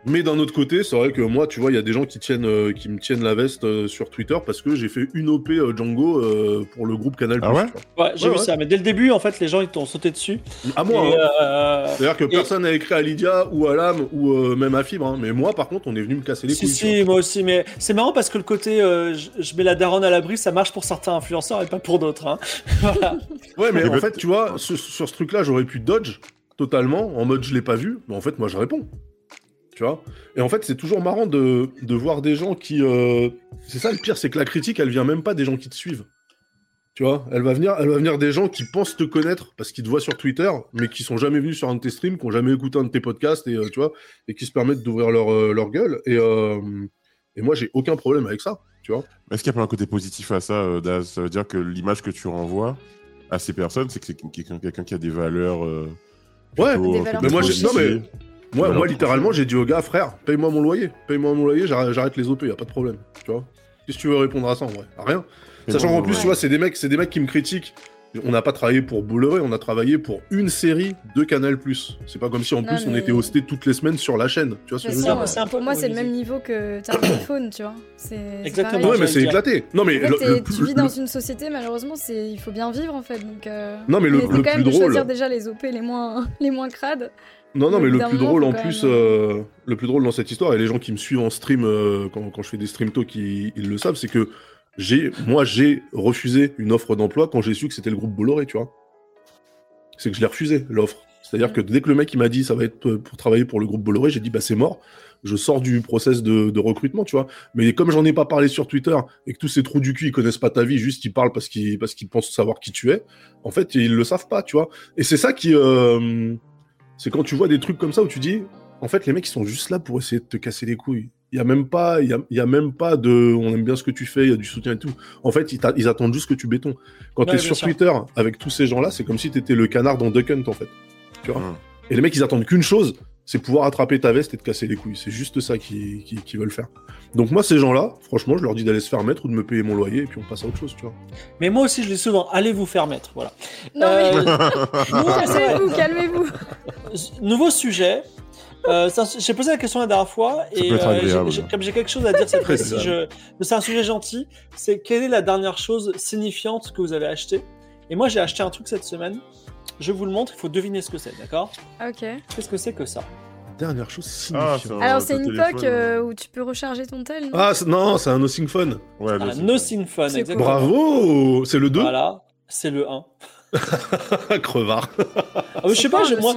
Mais d'un autre côté, c'est vrai que moi, tu vois, il y a des gens qui tiennent, euh, qui me tiennent la veste euh, sur Twitter parce que j'ai fait une OP euh, Django euh, pour le groupe Canal+. Ah ouais. Ouais, j'ai Ouais, vu ouais. ça, mais dès le début, en fait, les gens ils t'ont sauté dessus. À moi. Et, hein. euh, C'est-à-dire que et- personne n'a écrit à Lydia ou à Lame ou euh, même à Fibre. hein. Mais moi, par contre, on est venu me casser les Si, couilles. tu si, moi aussi, mais c'est marrant parce que le côté euh, je, mets la daronne à l'abri, ça marche pour certains influenceurs et pas pour d'autres. Hein. <laughs> voilà. Ouais, mais en fait, tu vois, sur, sur ce truc-là, j'aurais pu dodge totalement en mode je l'ai pas vu. Mais en fait, moi, je réponds. Tu vois Et en fait, c'est toujours marrant de, de voir des gens qui. euh, C'est ça le pire, c'est que la critique, elle vient même pas des gens qui te suivent. Tu vois, elle va venir, elle va venir des gens qui pensent te connaître parce qu'ils te voient sur Twitter, mais qui sont jamais venus sur un de tes streams, qui ont jamais écouté un de tes podcasts et euh, tu vois, et qui se permettent d'ouvrir leur, euh, leur gueule. Et, euh, et moi, j'ai aucun problème avec ça. Tu vois Est-ce qu'il n'y a pas un côté positif à ça, euh, Daz? Ça veut dire que l'image que tu renvoies à ces personnes, c'est que c'est quelqu'un quelqu'un qui a des valeurs. euh, Ouais, plutôt- Des valeurs mais moi, j'ai- non, mais-. Moi, moi littéralement, j'ai dit au gars, frère, paye-moi mon loyer. Paye-moi mon loyer, j'arrête les OP, y a pas de problème. Tu vois Qu'est-ce que tu veux répondre à ça en vrai? Rien. Mais Sachant bon, qu'en plus, ouais. tu vois, c'est des mecs, c'est des mecs qui me critiquent. On n'a pas travaillé pour Bolloré, on a travaillé pour une série de Canal+. C'est pas comme si en Non, plus on était hosté toutes les semaines sur la chaîne. Tu vois ce que je veux dire? pour moi, c'est le même niveau que t'as un iPhone, tu vois. Exactement. Ouais, mais c'est éclaté. Non, mais En fait, le, t'es- le tu vis le- dans une société, malheureusement, c'est il faut bien vivre en fait. Donc, euh, Non, mais le- quand même plus de choisir drôle- déjà les OP les moins, <laughs> les moins crades. Non, non, mais le plus drôle en plus, même- euh, le plus drôle dans cette histoire, et les gens qui me suivent en stream euh, quand, quand je fais des stream talks, ils, ils le savent, c'est que j'ai, moi, j'ai refusé une offre d'emploi quand j'ai su que c'était le groupe Bolloré, tu vois. C'est que je l'ai refusé l'offre. C'est-à-dire que dès que le mec il m'a dit ça va être pour travailler pour le groupe Bolloré, j'ai dit bah c'est mort. Je sors du process de, de recrutement, tu vois. Mais comme j'en ai pas parlé sur Twitter et que tous ces trous du cul ils connaissent pas ta vie, juste ils parlent parce qu'ils parce qu'ils pensent savoir qui tu es. En fait, ils le savent pas, tu vois. Et c'est ça qui, euh, c'est quand tu vois des trucs comme ça où tu dis, en fait, les mecs ils sont juste là pour essayer de te casser les couilles. Il y a même pas, il y a, il y a même pas de, on aime bien ce que tu fais, il y a du soutien et tout. En fait, ils, attendent juste que tu béton. Quand Ouais, t'es bien sur sûr. Twitter avec tous ces gens-là, c'est comme si t'étais le canard dans Duck Hunt en fait. Tu vois. Hum. Et les mecs, ils attendent qu'une chose, c'est pouvoir attraper ta veste et te casser les couilles. C'est juste ça qu'ils qu'ils- qu'ils veulent faire. Donc moi, ces gens-là, franchement, je leur dis d'aller se faire mettre ou de me payer mon loyer et puis on passe à autre chose, tu vois. Mais moi aussi, je dis souvent, allez vous faire mettre. Voilà. Non, mais Euh, <laughs> calmez-vous, calmez-vous. <laughs> nouveau sujet. Euh, j'ai posé la question la dernière fois Ça et peut être euh, agréable. j'ai- j'ai- comme j'ai quelque chose à dire cette fois-ci, c'est un sujet gentil. C'est quelle est la dernière chose signifiante que vous avez acheté Et moi, j'ai acheté un truc cette semaine. Je vous le montre. Il faut deviner ce que c'est, d'accord Ok. Qu'est-ce que c'est que ça Dernière chose Ah, un- Alors, c'est une téléphone, coque euh, où tu peux recharger ton tel, non Ah, c'est- non, c'est un Nothing Phone. Ouais, Ah, le- c'est- Nothing Fun, C'est exactement. Bravo C'est le 2 Voilà, c'est le 1. <laughs> Crevard. Ah, mais je sais pas, un moi,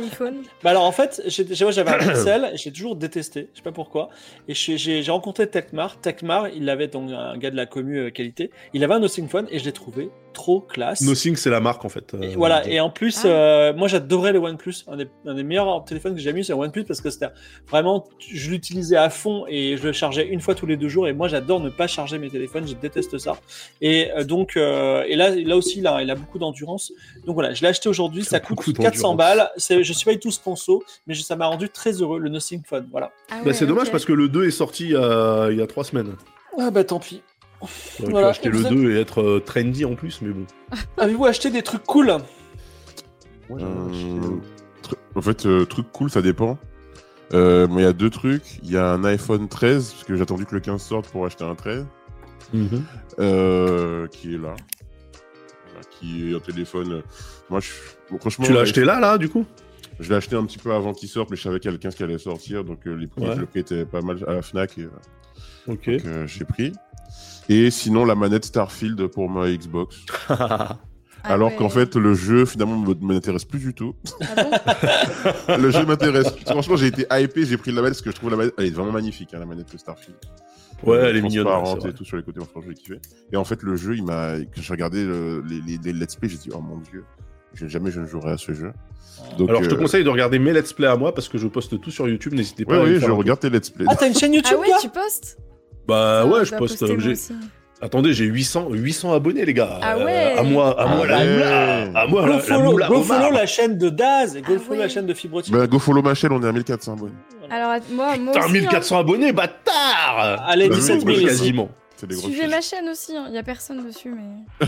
Bah alors en fait, j'ai- j'ai- moi, j'avais un Pixel, j'ai toujours détesté, je sais pas pourquoi. Et j'ai- j'ai j'ai rencontré Techmar. Techmar, il avait donc un gars de la commu euh, qualité. Il avait un Nothing Phone et je l'ai trouvé trop classe. Nothing, c'est la marque en fait. Et euh, voilà, et en plus, Ah. euh, moi j'adorais le OnePlus. Un des, un des meilleurs téléphones que j'ai jamais eu, c'est le OnePlus parce que c'était vraiment, je l'utilisais à fond et je le chargeais une fois tous les deux jours. Et moi j'adore ne pas charger mes téléphones, je déteste ça. Et euh, donc, euh, et là, là aussi, il a, il a beaucoup d'endurance. Donc voilà, je l'ai acheté aujourd'hui, ça coûte Beaucoup 400 d'endurance. balles. Je suis pas du tout sponsor, mais je- ça m'a rendu très heureux, le Nothing Phone. Voilà. Ah Bah, c'est dommage parce que le 2 est sorti il y a, il y a 3 semaines. Ah bah tant pis. On aurait Voilà. acheter Et le vous avez- 2 et être euh, trendy en plus, mais bon. <laughs> Avez-vous acheté des trucs cool? Ouais, Euh, En fait, euh, truc cool, ça dépend. Euh, mais il y a deux trucs. Il y a un iPhone 13, parce que j'ai attendu que le 15 sorte pour acheter un 13, Mhm. euh, qui est là. Voilà, qui est un téléphone. Moi, je... bon, franchement, Tu l'as acheté là, là, du coup? Je l'ai acheté un petit peu avant qu'il sorte, mais je savais qu'il y avait le 15 qui allait sortir, donc euh, les prix, Ouais. le prix était pas mal à la Fnac, et euh, Ok. euh, j'ai pris. Et sinon, la manette Starfield pour ma Xbox. <laughs> Ah Alors ouais. qu'en fait, le jeu, finalement, me- m'intéresse plus du tout. Ah bon <laughs> le jeu m'intéresse. Franchement, j'ai été hypé, j'ai pris la manette parce que je trouve la manette, elle est vraiment magnifique, hein, la manette de Starfield. Ouais, elle est mignonne. transparente et tout sur les côtés, franchement, j'ai kiffé. Et en fait, le jeu, il m'a, quand j'ai regardé le- les, les, les let's play, j'ai dit, oh mon dieu, jamais je ne jouerai à ce jeu. Donc, Alors, je te euh, conseille de regarder mes let's play à moi parce que je poste tout sur YouTube. N'hésitez pas Ouais, à oui, je regarde tes let's play. Ah, t'as une chaîne YouTube, Ah ouais, tu postes Bah Ah, ouais, je poste. aussi. Attendez, j'ai 800, 800 abonnés, les gars. Ah Euh, ouais. à moi, à Ah moi, la ouais. moula. À moi, Go la, la follow, moula go Omar. follow la chaîne de Daz et go Ah follow ouais. la chaîne de Fibrotique. Bah, go follow ma chaîne, on est à 1400 abonnés. Alors, moi, moi Putain, aussi, 1400 abonnés, bâtard Allez, Bah, 17 oui, 000 oui, ici. Quasiment. Des hein. Suivez ma chaîne aussi, il y a personne dessus, mais. <laughs>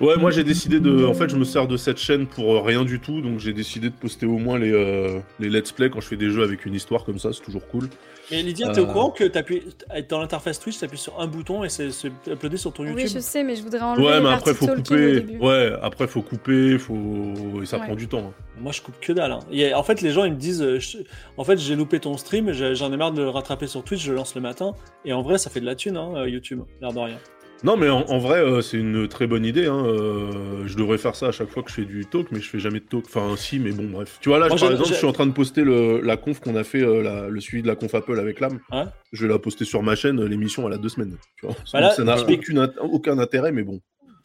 Ouais, moi j'ai décidé de. En fait, je me sers de cette chaîne pour euh, rien du tout, donc j'ai décidé de poster au moins les, euh, les let's play quand je fais des jeux avec une histoire comme ça, c'est toujours cool. Mais Lydia, t'es au Euh. courant que t'appuies dans l'interface Twitch, t'appuies sur un bouton et c'est uploadé sur ton Oui, YouTube? je sais, mais je voudrais enlever Ouais, mais après faut couper. Ouais, après faut couper, faut. Et ça Ouais. prend du temps. hein. Moi, je coupe que dalle. hein. Et en fait, les gens, ils me disent euh, je- En fait, j'ai loupé ton stream, j'ai- j'en ai marre de le rattraper sur Twitch, je le lance le matin. Et en vrai, ça fait de la thune, hein, euh, YouTube, l'air de rien. Non, mais en, en vrai, euh, c'est une très bonne idée. Hein. euh, je devrais faire ça à chaque fois que je fais du talk, mais je fais jamais de talk. Enfin, si, mais bon, bref. Tu vois, là, Moi, par j'ai- exemple, j'ai- je suis en train de poster le, la conf qu'on a fait, euh, la- le suivi de la conf Apple avec l'âme. Ouais. Je vais la poster sur ma chaîne, l'émission, elle a deux semaines. Tu vois. Bah là, ça n'a typique- aucune int- aucun intérêt, mais bon.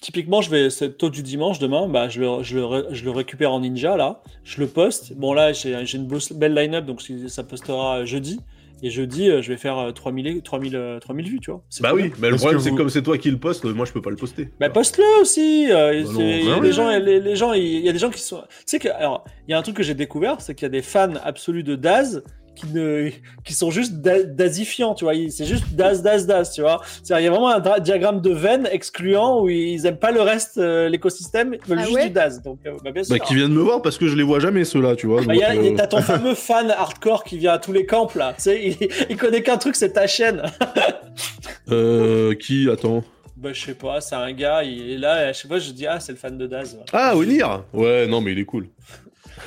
Typiquement, je vais, c'est tôt du dimanche, demain, bah, je, le, je, le, je le récupère en ninja, là. Je le poste. Bon, là, j'ai j'ai une belle line-up, donc ça postera jeudi. Et jeudi, euh, je vais faire euh, 3000, 3000, euh, 3000 vues, tu vois. Bah oui, mais le problème, c'est vous- que comme c'est toi qui le poste, moi, je peux pas le poster. Bah, poste-le aussi. euh, Bah il y a bah des oui. gens, les, les gens, il y a des gens qui sont. Tu sais que, alors, il y a un truc que j'ai découvert, c'est qu'il y a des fans absolus de Daz qui ne, qui sont juste da- dazifiants, tu vois. C'est juste Daz, Daz, Daz, tu vois. C'est-à-dire, il y a vraiment un diagramme de veine excluant où ils aiment pas le reste, euh, l'écosystème, ils veulent Ah juste ouais du Daz. Donc, euh, bah, bien sûr. Bah, qui viennent me voir parce que je les vois jamais, ceux-là, tu vois. Bah, euh, T'as ton fameux fan hardcore qui vient à tous les camps là. Tu sais, il, il connaît qu'un truc, c'est ta chaîne. <laughs> euh, qui Attends. bah, je sais pas, c'est un gars, il est là, et à chaque fois, je dis, ah, c'est le fan de Daz. Ah, Onir Ouais, non, mais il est cool.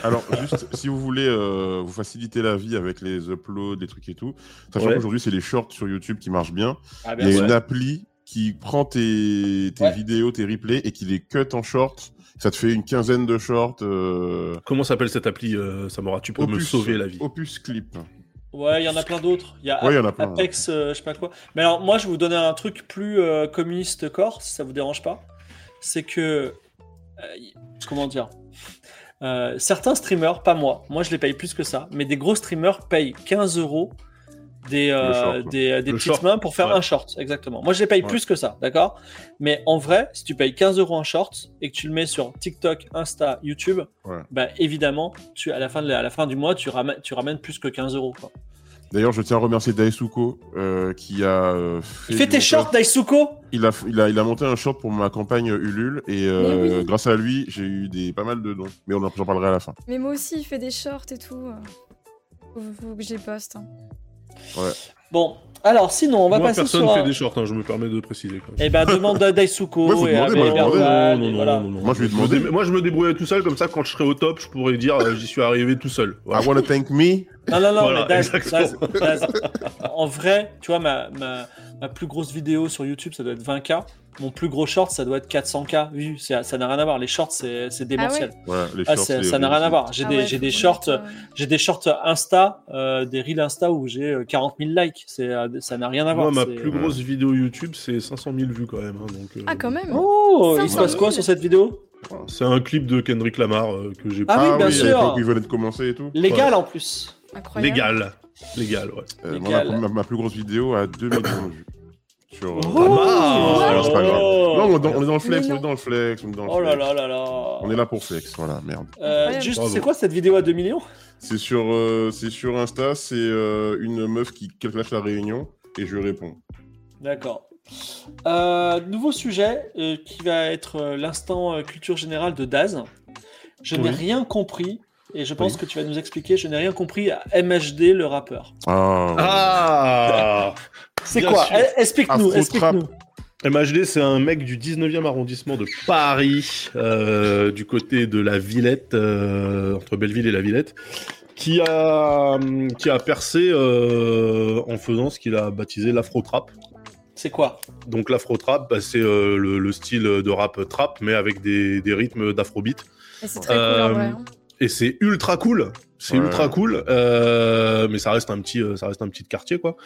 Alors, juste, si vous voulez euh, vous faciliter la vie avec les uploads, les trucs et tout, sachant Ouais. qu'aujourd'hui, c'est les shorts sur YouTube qui marchent bien. Ah, Il y a une appli qui prend tes, tes Ouais. vidéos, tes replays et qui les cut en shorts. Ça te fait une quinzaine de shorts. euh, Comment s'appelle cette appli, euh, Samora? Tu peux me Opus- sauver la vie. Opus Clip. Ouais, il y en a plein d'autres. Il y a Ouais, il y en a plein. Apex, euh, je sais pas quoi. Mais alors, moi, je vais vous donner un truc plus euh, communiste corps, si ça vous dérange pas. C'est que. euh, comment dire? Euh, Certains streamers, pas moi, moi je les paye plus que ça, mais des gros streamers payent 15 euros des, euh, short, quoi. des, des petites short, mains pour faire ouais. un short, exactement. Moi je les paye Ouais. plus que ça, d'accord? Mais en vrai, si tu payes 15 euros un short et que tu le mets sur TikTok, Insta, YouTube, Ouais. bah évidemment, tu, à, la fin de la, à la fin du mois, tu ramènes, tu ramènes plus que 15 euros. D'ailleurs, je tiens à remercier Daisuko euh, qui a euh, fait. Fais du tes shorts, Daisuko Il a, il, a, il a monté un short pour ma campagne Ulule et euh, oui. grâce à lui, j'ai eu des, pas mal de dons. Mais on en j'en parlerai à la fin. Mais moi aussi, il fait des shorts et tout. Faut, faut que les poste. hein. Bon, alors sinon, on va Moi, passer personne sur. fait un- des shorts, hein, je me permets de préciser. Quand même. Eh ben, demande à Daisuko Ouais, et à moi, je. Moi, je vais me demander. dé- Moi, je me débrouille tout seul, comme ça, quand je serai au top, je pourrais dire euh, j'y suis arrivé tout seul. Voilà. I wanna thank me. Non, non, non, Voilà, mais Daz, exactement. Daz, Daz, en vrai, tu vois, ma, ma, ma plus grosse vidéo sur YouTube, ça doit être 20K. Mon plus gros short, ça doit être 400K vues. Ça n'a rien à voir. Les shorts, c'est c'est démentiel. Voilà, les Ah, shorts, ça n'a rien à voir. J'ai Ah des, ouais, j'ai des shorts, euh, j'ai des shorts Insta, euh, des reels Insta où j'ai euh, 40 000 likes. C'est, euh, ça n'a rien à voir. Moi, ma plus grosse vidéo YouTube, c'est 500 000 vues quand même. hein, donc, euh, Ah, quand même Oh, il se 500 passe quoi 000? sur cette vidéo? C'est un clip de Kendrick Lamar euh, que j'ai Ah oui, bien à sûr. l'époque où il venait de commencer et tout. Légal en plus. Incroyable. légal. Légal, ouais. Euh, moi, ma- ma plus grosse vidéo a 2 millions de vues. Sur, Oh, mal. alors, c'est pas grave. Non, on est dans, on est dans le flex, on est dans le flex, on est dans le Oh là flex. là là là. On est là pour flex, voilà, merde. Euh, juste, c'est quoi cette vidéo à 2 millions? C'est sur, euh, c'est sur Insta, c'est euh, une meuf qui clash la réunion et je réponds. D'accord. Euh, nouveau sujet euh, qui va être euh, l'instant euh, culture générale de Daz. Je n'ai rien compris et je pense Oui. que tu vas nous expliquer. Je n'ai rien compris à MHD le rappeur. Ah, Ah <laughs> <laughs> C'est quoi. Eh, Explique-nous. Explique-nous. MHD, c'est un mec du 19e arrondissement de Paris, euh, du côté de la Villette, euh, entre Belleville et la Villette, qui a, qui a percé euh, en faisant ce qu'il a baptisé l'afro-trap. C'est quoi? Donc l'afro-trap, bah, c'est euh, le, le style de rap trap, mais avec des, des rythmes d'afrobeat. C'est très cool Euh, hein. Et c'est ultra cool. C'est Ouais. ultra cool, euh, mais ça reste un petit, euh, ça reste un petit quartier quoi.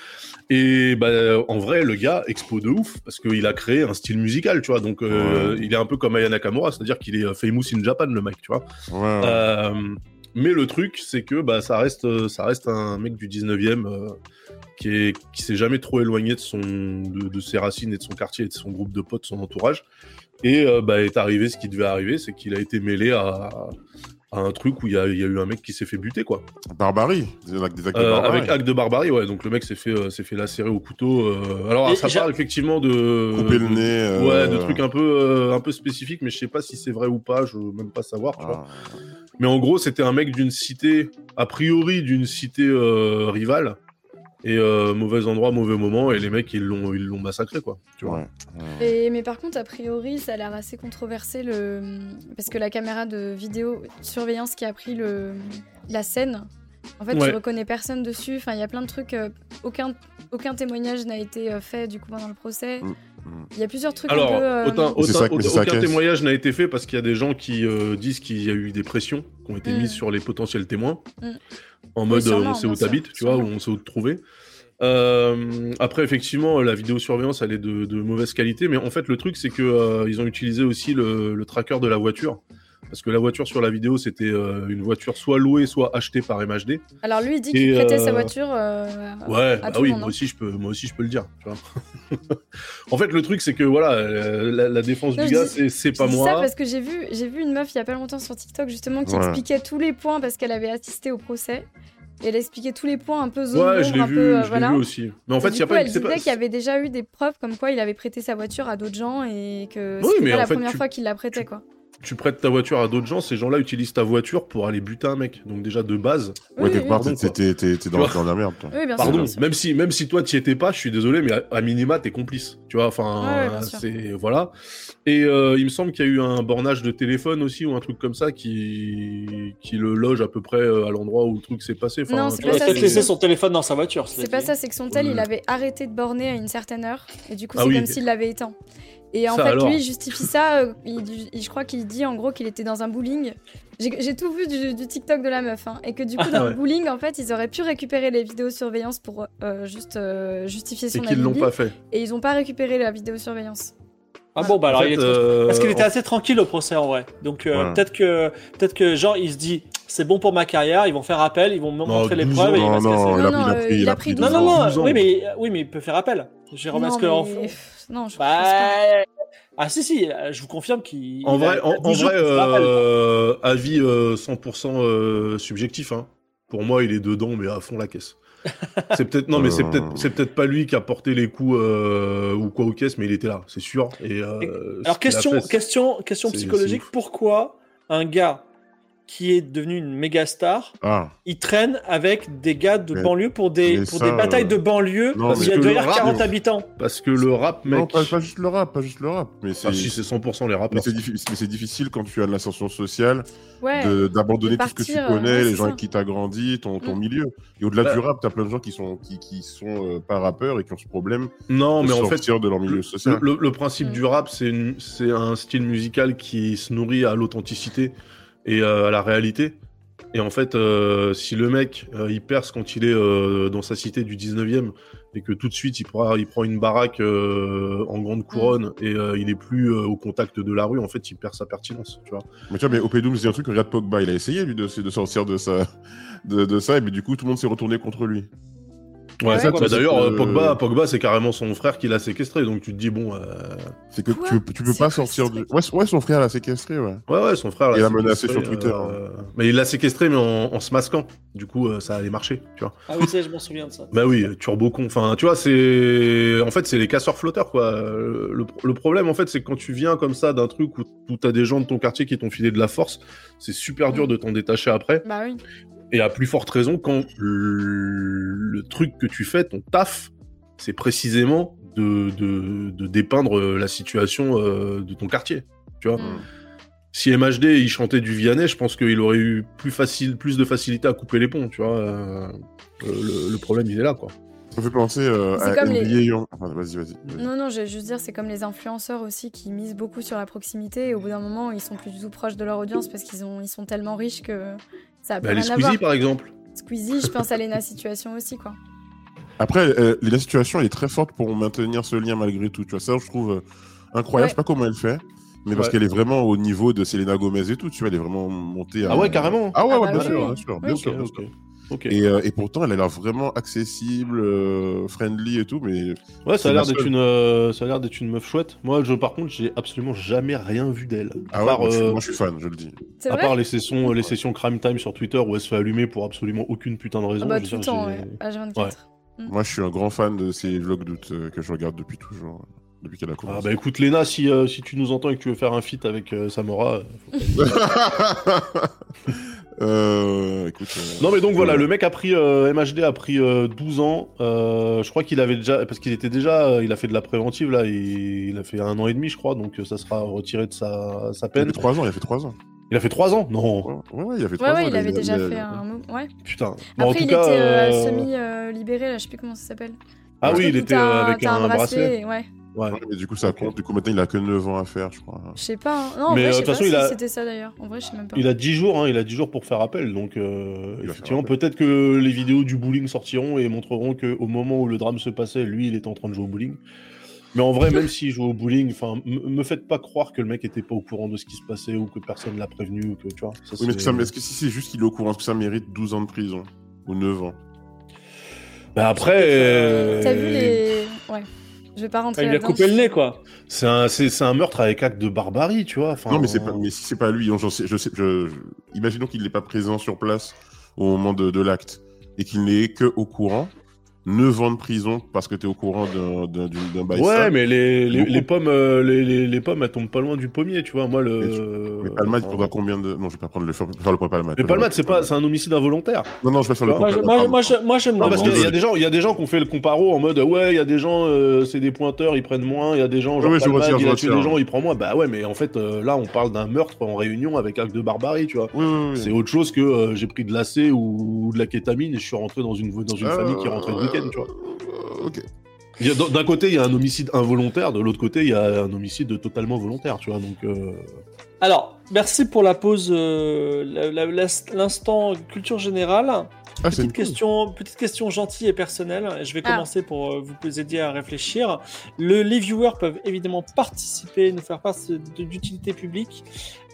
Et bah, en vrai, le gars expo de ouf parce qu'il a créé un style musical, tu vois. Donc euh, il est un peu comme Aya Nakamura, c'est-à-dire qu'il est famous in Japan, le mec, tu vois. Ouais. Euh, mais le truc, c'est que bah, ça, reste, ça reste un mec du 19e euh, qui, est, qui s'est jamais trop éloigné de, son, de, de ses racines et de son quartier et de son groupe de potes, son entourage. Et bah, est arrivé ce qui devait arriver, c'est qu'il a été mêlé à, à un truc où il y a, il y a eu un mec qui s'est fait buter, quoi. Barbarie. Des actes, des actes de Euh, barbarie. avec acte de barbarie, ouais. Donc le mec s'est fait, euh, s'est fait lacérer au couteau. euh, Alors Et ça parle effectivement de. Couper le nez. euh, Ouais, de trucs un peu, euh, un peu spécifiques, mais je sais pas si c'est vrai ou pas, je veux même pas savoir, tu vois. ah, Mais en gros, c'était un mec d'une cité, a priori d'une cité euh, rivale, et euh, mauvais endroit, mauvais moment, et les mecs ils l'ont, ils l'ont massacré quoi. Tu vois. ouais, ouais. Et- mais par contre, a priori, ça a l'air assez controversé le... parce que la caméra de vidéo surveillance qui a pris le... la scène, en fait, Ouais. tu reconnais personne dessus. Enfin, il y a plein de trucs. euh, aucun... aucun témoignage n'a été euh, fait du coup pendant le procès. Mm, Il y a plusieurs trucs Alors, un peu. euh, autant, autant- ça- aucun témoignage n'a été fait parce qu'il y a des gens qui euh, disent qu'il y a eu des pressions qui ont été Mm. mises sur les potentiels témoins, Mm. en Oui, mode euh, sûrement, on sait où t'habites, tu vois, où sûrement. on sait où te trouver. Euh, après, effectivement, la vidéosurveillance, elle est de, de mauvaise qualité, mais en fait, le truc, c'est que euh, ils ont utilisé aussi le, le tracker de la voiture. Parce que la voiture sur la vidéo, c'était euh, une voiture soit louée, soit achetée par MHD. Alors lui, il dit qu'il prêtait euh, sa voiture. euh, Ouais, à bah tout oui, monde, moi hein. aussi, je peux, moi aussi, je peux le dire. Tu vois. <laughs> en fait, le truc, c'est que voilà, euh, la, la défense Non, du gars, c'est, c'est Je pas dis moi. ça parce que j'ai vu, j'ai vu une meuf il y a pas longtemps sur TikTok justement qui expliquait tous les points parce qu'elle avait assisté au procès. Et elle expliquait tous les points un peu zone Ouais, je un vu, peu, euh, je l'ai voilà. vu aussi. Mais en fait, il y a coup, pas. elle disait pas- qu'il y avait déjà eu des preuves comme quoi il avait prêté sa voiture à d'autres gens et que Oui, c'était pas la fait, première tu- fois qu'il la prêtait quoi. Tu prêtes ta voiture à d'autres gens, ces gens-là utilisent ta voiture pour aller buter un mec. Donc déjà de base, Ouais, Oui, quelque part, Pardon, t'es- dans, la merde. toi. Oui, bien sûr, pardon, bien sûr. même si même si toi t'y étais pas, je suis désolé, mais à, à minima t'es complice. Tu vois, enfin, Ouais, c'est voilà. Et euh, il me semble qu'il y a eu un bornage de téléphone aussi ou un truc comme ça qui qui le loge à peu près euh, à l'endroit où le truc s'est passé. Enfin, Non, c'est tu Il pas a ça, peut-être c'est laissé son téléphone dans sa voiture. C'est pas ça, c'est que son tel, Ouais. il avait arrêté de borner à une certaine heure. Et du coup, Ah c'est oui. comme s'il l'avait éteint. Et en Ça fait, alors. lui, il justifie ça. euh, il- il- je crois qu'il dit en gros qu'il était dans un bowling. J'ai tout vu du, du TikTok de la meuf. hein, et que du coup, <laughs> dans Ouais. le bowling, en fait, ils auraient pu récupérer les vidéosurveillance pour euh, juste euh, justifier Et son qu'ils l'ont pas fait. Et ils ont pas récupéré la vidéosurveillance. Ah bon, bah alors En il fait, est euh, Parce qu'il était assez tranquille au procès en vrai. Donc euh, Ouais. peut-être que peut-être que genre il se dit c'est bon pour ma carrière, ils vont faire appel, ils vont me montrer les 12 preuves et il Non, va se non, il a Non, pris, il a non, pris, euh, il a pris Non 12 non ans. non, 12 ans. oui mais oui mais il peut faire appel. Jérôme non, est-ce que mais... non, je pense pas. Bah, ah si si, euh, je vous confirme qu'il En vrai, a en, en 12 jours vrai, euh, avis euh, 100% euh, subjectif. Hein. Pour moi, il est dedans, mais à fond la caisse. <laughs> C'est peut-être non, mais c'est peut-être c'est peut-être pas lui qui a porté les coups euh, ou quoi aux caisses, mais il était là, c'est sûr. Et euh, Alors question fait, question question psychologique, pourquoi un gars qui est devenu une méga star, Ah, il traîne avec des gars de Mais- banlieue pour des pour ça, des batailles euh, de banlieue non, où il y a derrière Parce que le 40 rap- habitants. parce que le rap, mec. non, pas, pas juste le rap, pas juste le rap. Mais c'est Ah si, c'est 100% les mais rappeurs. c'est diffi- mais c'est difficile quand tu as de l'ascension sociale Ouais. de- d'abandonner tout ce que tu connais, ouais, les gens ça. avec qui t'as grandi, ton, ton Mm. milieu. Et au-delà Bah. du rap, t'as plein de gens qui sont, qui, qui sont euh, pas rappeurs et qui ont ce problème Non, de mais en fait, de leur milieu social. le- le principe Mm. du rap, c'est une- c'est un style musical qui se nourrit à l'authenticité et euh, à la réalité. Et en fait, euh, si le mec, euh, il perce quand il est euh, dans sa cité du 19e et que tout de suite, il, pourra, il prend une baraque euh, en grande couronne et euh, il est plus euh, au contact de la rue, en fait, il perd sa pertinence, tu vois. Mais tu vois, mais Opedum, c'est un truc, regarde Pogba, il a essayé lui de, de sortir de, sa, de, de ça, et mais du coup, tout le monde s'est retourné contre lui. Ouais, bah, D'ailleurs, que- euh, Pogba, Pogba c'est carrément son frère qui l'a séquestré, donc tu te dis, bon... euh, C'est que Quoi tu, tu peux pas sortir du. Ouais, ouais, son frère l'a séquestré, ouais. Ouais, ouais, son frère Il l'a menacé sur Twitter, euh, Mais il l'a séquestré, mais en, en se masquant. Du coup, euh, ça allait marcher, tu vois. Ah oui, ça, je m'en souviens de ça. Bah oui, turbo con. Enfin, tu vois, c'est. En fait, c'est les casseurs flotteurs, quoi. Euh, Le, le problème, en fait, c'est que quand tu viens comme ça d'un truc où, où t'as des gens de ton quartier qui t'ont filé de la force, c'est super dur de t'en détacher après. Bah oui. Et à plus forte raison quand le, le truc que tu fais, ton taf, c'est précisément de, de, de dépeindre la situation euh, de ton quartier. Tu vois Mm. si MHD il chantait du Vianney, je pense qu'il aurait eu plus facile, plus de facilité à couper les ponts, tu vois. euh, le, le problème il est là, quoi. Ça me fait penser euh, C'est à comme NBA les- Young. Enfin, vas-y, vas-y. vas-y. Non, non, je vais juste dire, c'est comme les influenceurs aussi qui misent beaucoup sur la proximité et au bout d'un moment, ils sont plus du tout proches de leur audience parce qu'ils ont, ils sont tellement riches que ça Bah, les. Squeezie, par exemple. Squeezie, je pense à Lena Situation aussi, quoi. Après, euh, la situation, elle est très forte pour maintenir ce lien malgré tout. Tu vois, ça, je trouve euh, incroyable. Ouais. Je sais pas comment elle fait, mais parce qu'elle est vraiment au niveau de Selena Gomez et tout. Tu vois, elle est vraiment montée. à- Ah ouais, carrément. Ah ouais, Ah ouais, bah bien, oui, sûr, oui. bien sûr, bien Et, euh, et pourtant, elle a l'air vraiment accessible, euh, friendly et tout, mais Ouais, ça a l'air d'être une, euh, ça a l'air d'être une meuf chouette. Moi, je, par contre, j'ai absolument jamais rien vu d'elle. À ah ouais, part, moi, je suis, euh, moi, je suis fan, je le dis. À part les sessions, les sessions crime time sur Twitter où elle se fait allumer pour absolument aucune putain de raison. Ah bah, tout le temps, ouais. H24. Moi, je suis un grand fan de ces vlogs d'août euh, que je regarde depuis toujours, depuis qu'elle a Ah commencé. bah écoute Léna, si, euh, si tu nous entends et que tu veux faire un feat avec euh, Samora, faut <laughs> <laughs> Euh, écoute. euh, Non mais donc voilà, euh, le mec a pris euh, MHD a pris euh, 12 ans. Euh, je crois qu'il avait déjà parce qu'il était déjà, euh, il a fait de la préventive là, il a fait un an et demi je crois, donc euh, ça sera retiré de sa, sa Il a peine. fait 3 ans, il a fait 3 ans. Il a fait 3 ans? Non, Ouais, ouais, il a fait 3 Ouais, ans. ouais, il a- avait déjà fait un mot. Ouais. putain. Bon, en Après, tout il cas, était euh, euh, semi-libéré, là, je sais plus comment ça s'appelle. ah oui, il était euh, un- avec t'as un bracelet. Ouais. Ouais. Ouais, mais du coup, ça compte. Du coup, maintenant, il a que 9 ans à faire, je crois. Je sais pas. hein. Non, en Mais, vrai, euh, je sais de toute pas façon, si il a- c'était ça d'ailleurs. En vrai, je sais même pas. Il a 10 jours, hein, il a 10 jours pour faire appel, donc euh, effectivement, peut-être que les vidéos du bowling sortiront et montreront qu'au moment où le drame se passait, lui, il était en train de jouer au bowling. Mais en vrai, même s'il joue au bowling, enfin, me faites pas croire que le mec était pas au courant de ce qui se passait ou que personne l'a prévenu ou que tu vois. ça, Oui, mais est-ce que, si c'est juste qu'il est au courant, est-ce que ça mérite 12 ans de prison Ou 9 ans? Bah après, euh, T'as vu les. Ouais. Je vais pas Ah, rentrer il lui a coupé le nez, quoi. c'est un, c'est, c'est un meurtre avec acte de barbarie, tu vois. Enfin, Non, mais, c'est pas, mais si c'est pas lui, j'en sais, je sais, je, je- imaginons qu'il n'est pas présent sur place au moment de, de l'acte et qu'il n'est que au courant. 9 ans de prison parce que tu es au courant d'un- d'un d'une- d'un bail Ouais, sale. mais les, les, les pommes, euh, les, les, les pommes, elles tombent pas loin du pommier, tu vois. Moi, le. Mais Palmade, il faudra combien de. Non, je vais pas prendre le, faire le point Palmade. Mais Palmade, c'est pas, c'est un homicide involontaire. Non, non, je vais faire le point moi, moi, moi, je me Non, parce qu'il y a des gens, il y a des gens qui ont fait le comparo en mode ouais, il y a des gens, euh, c'est des pointeurs, ils prennent moins. Il y a des gens, genre je Palmade, retire, il a tué des gens, il prend moins. Bah ouais, mais en fait, euh, là, on parle d'un meurtre en réunion avec acte de barbarie, tu vois. Oui, oui, oui. C'est autre chose que euh, j'ai pris de l'AC ou de la kétamine et je suis rentré dans une dans une Euh, famille qui est rentrée le week-end, tu vois. euh, Ok. D'un côté, il y a un homicide involontaire, de l'autre côté, il y a un homicide totalement volontaire, tu vois. Donc, euh, Alors, merci pour la pause, euh, l'instant culture générale. Ah, Petite une question, petite question gentille et personnelle. et Je vais Ah. commencer pour euh, vous aider à réfléchir. Le, les viewers peuvent évidemment participer, nous faire part de- d'utilité publique.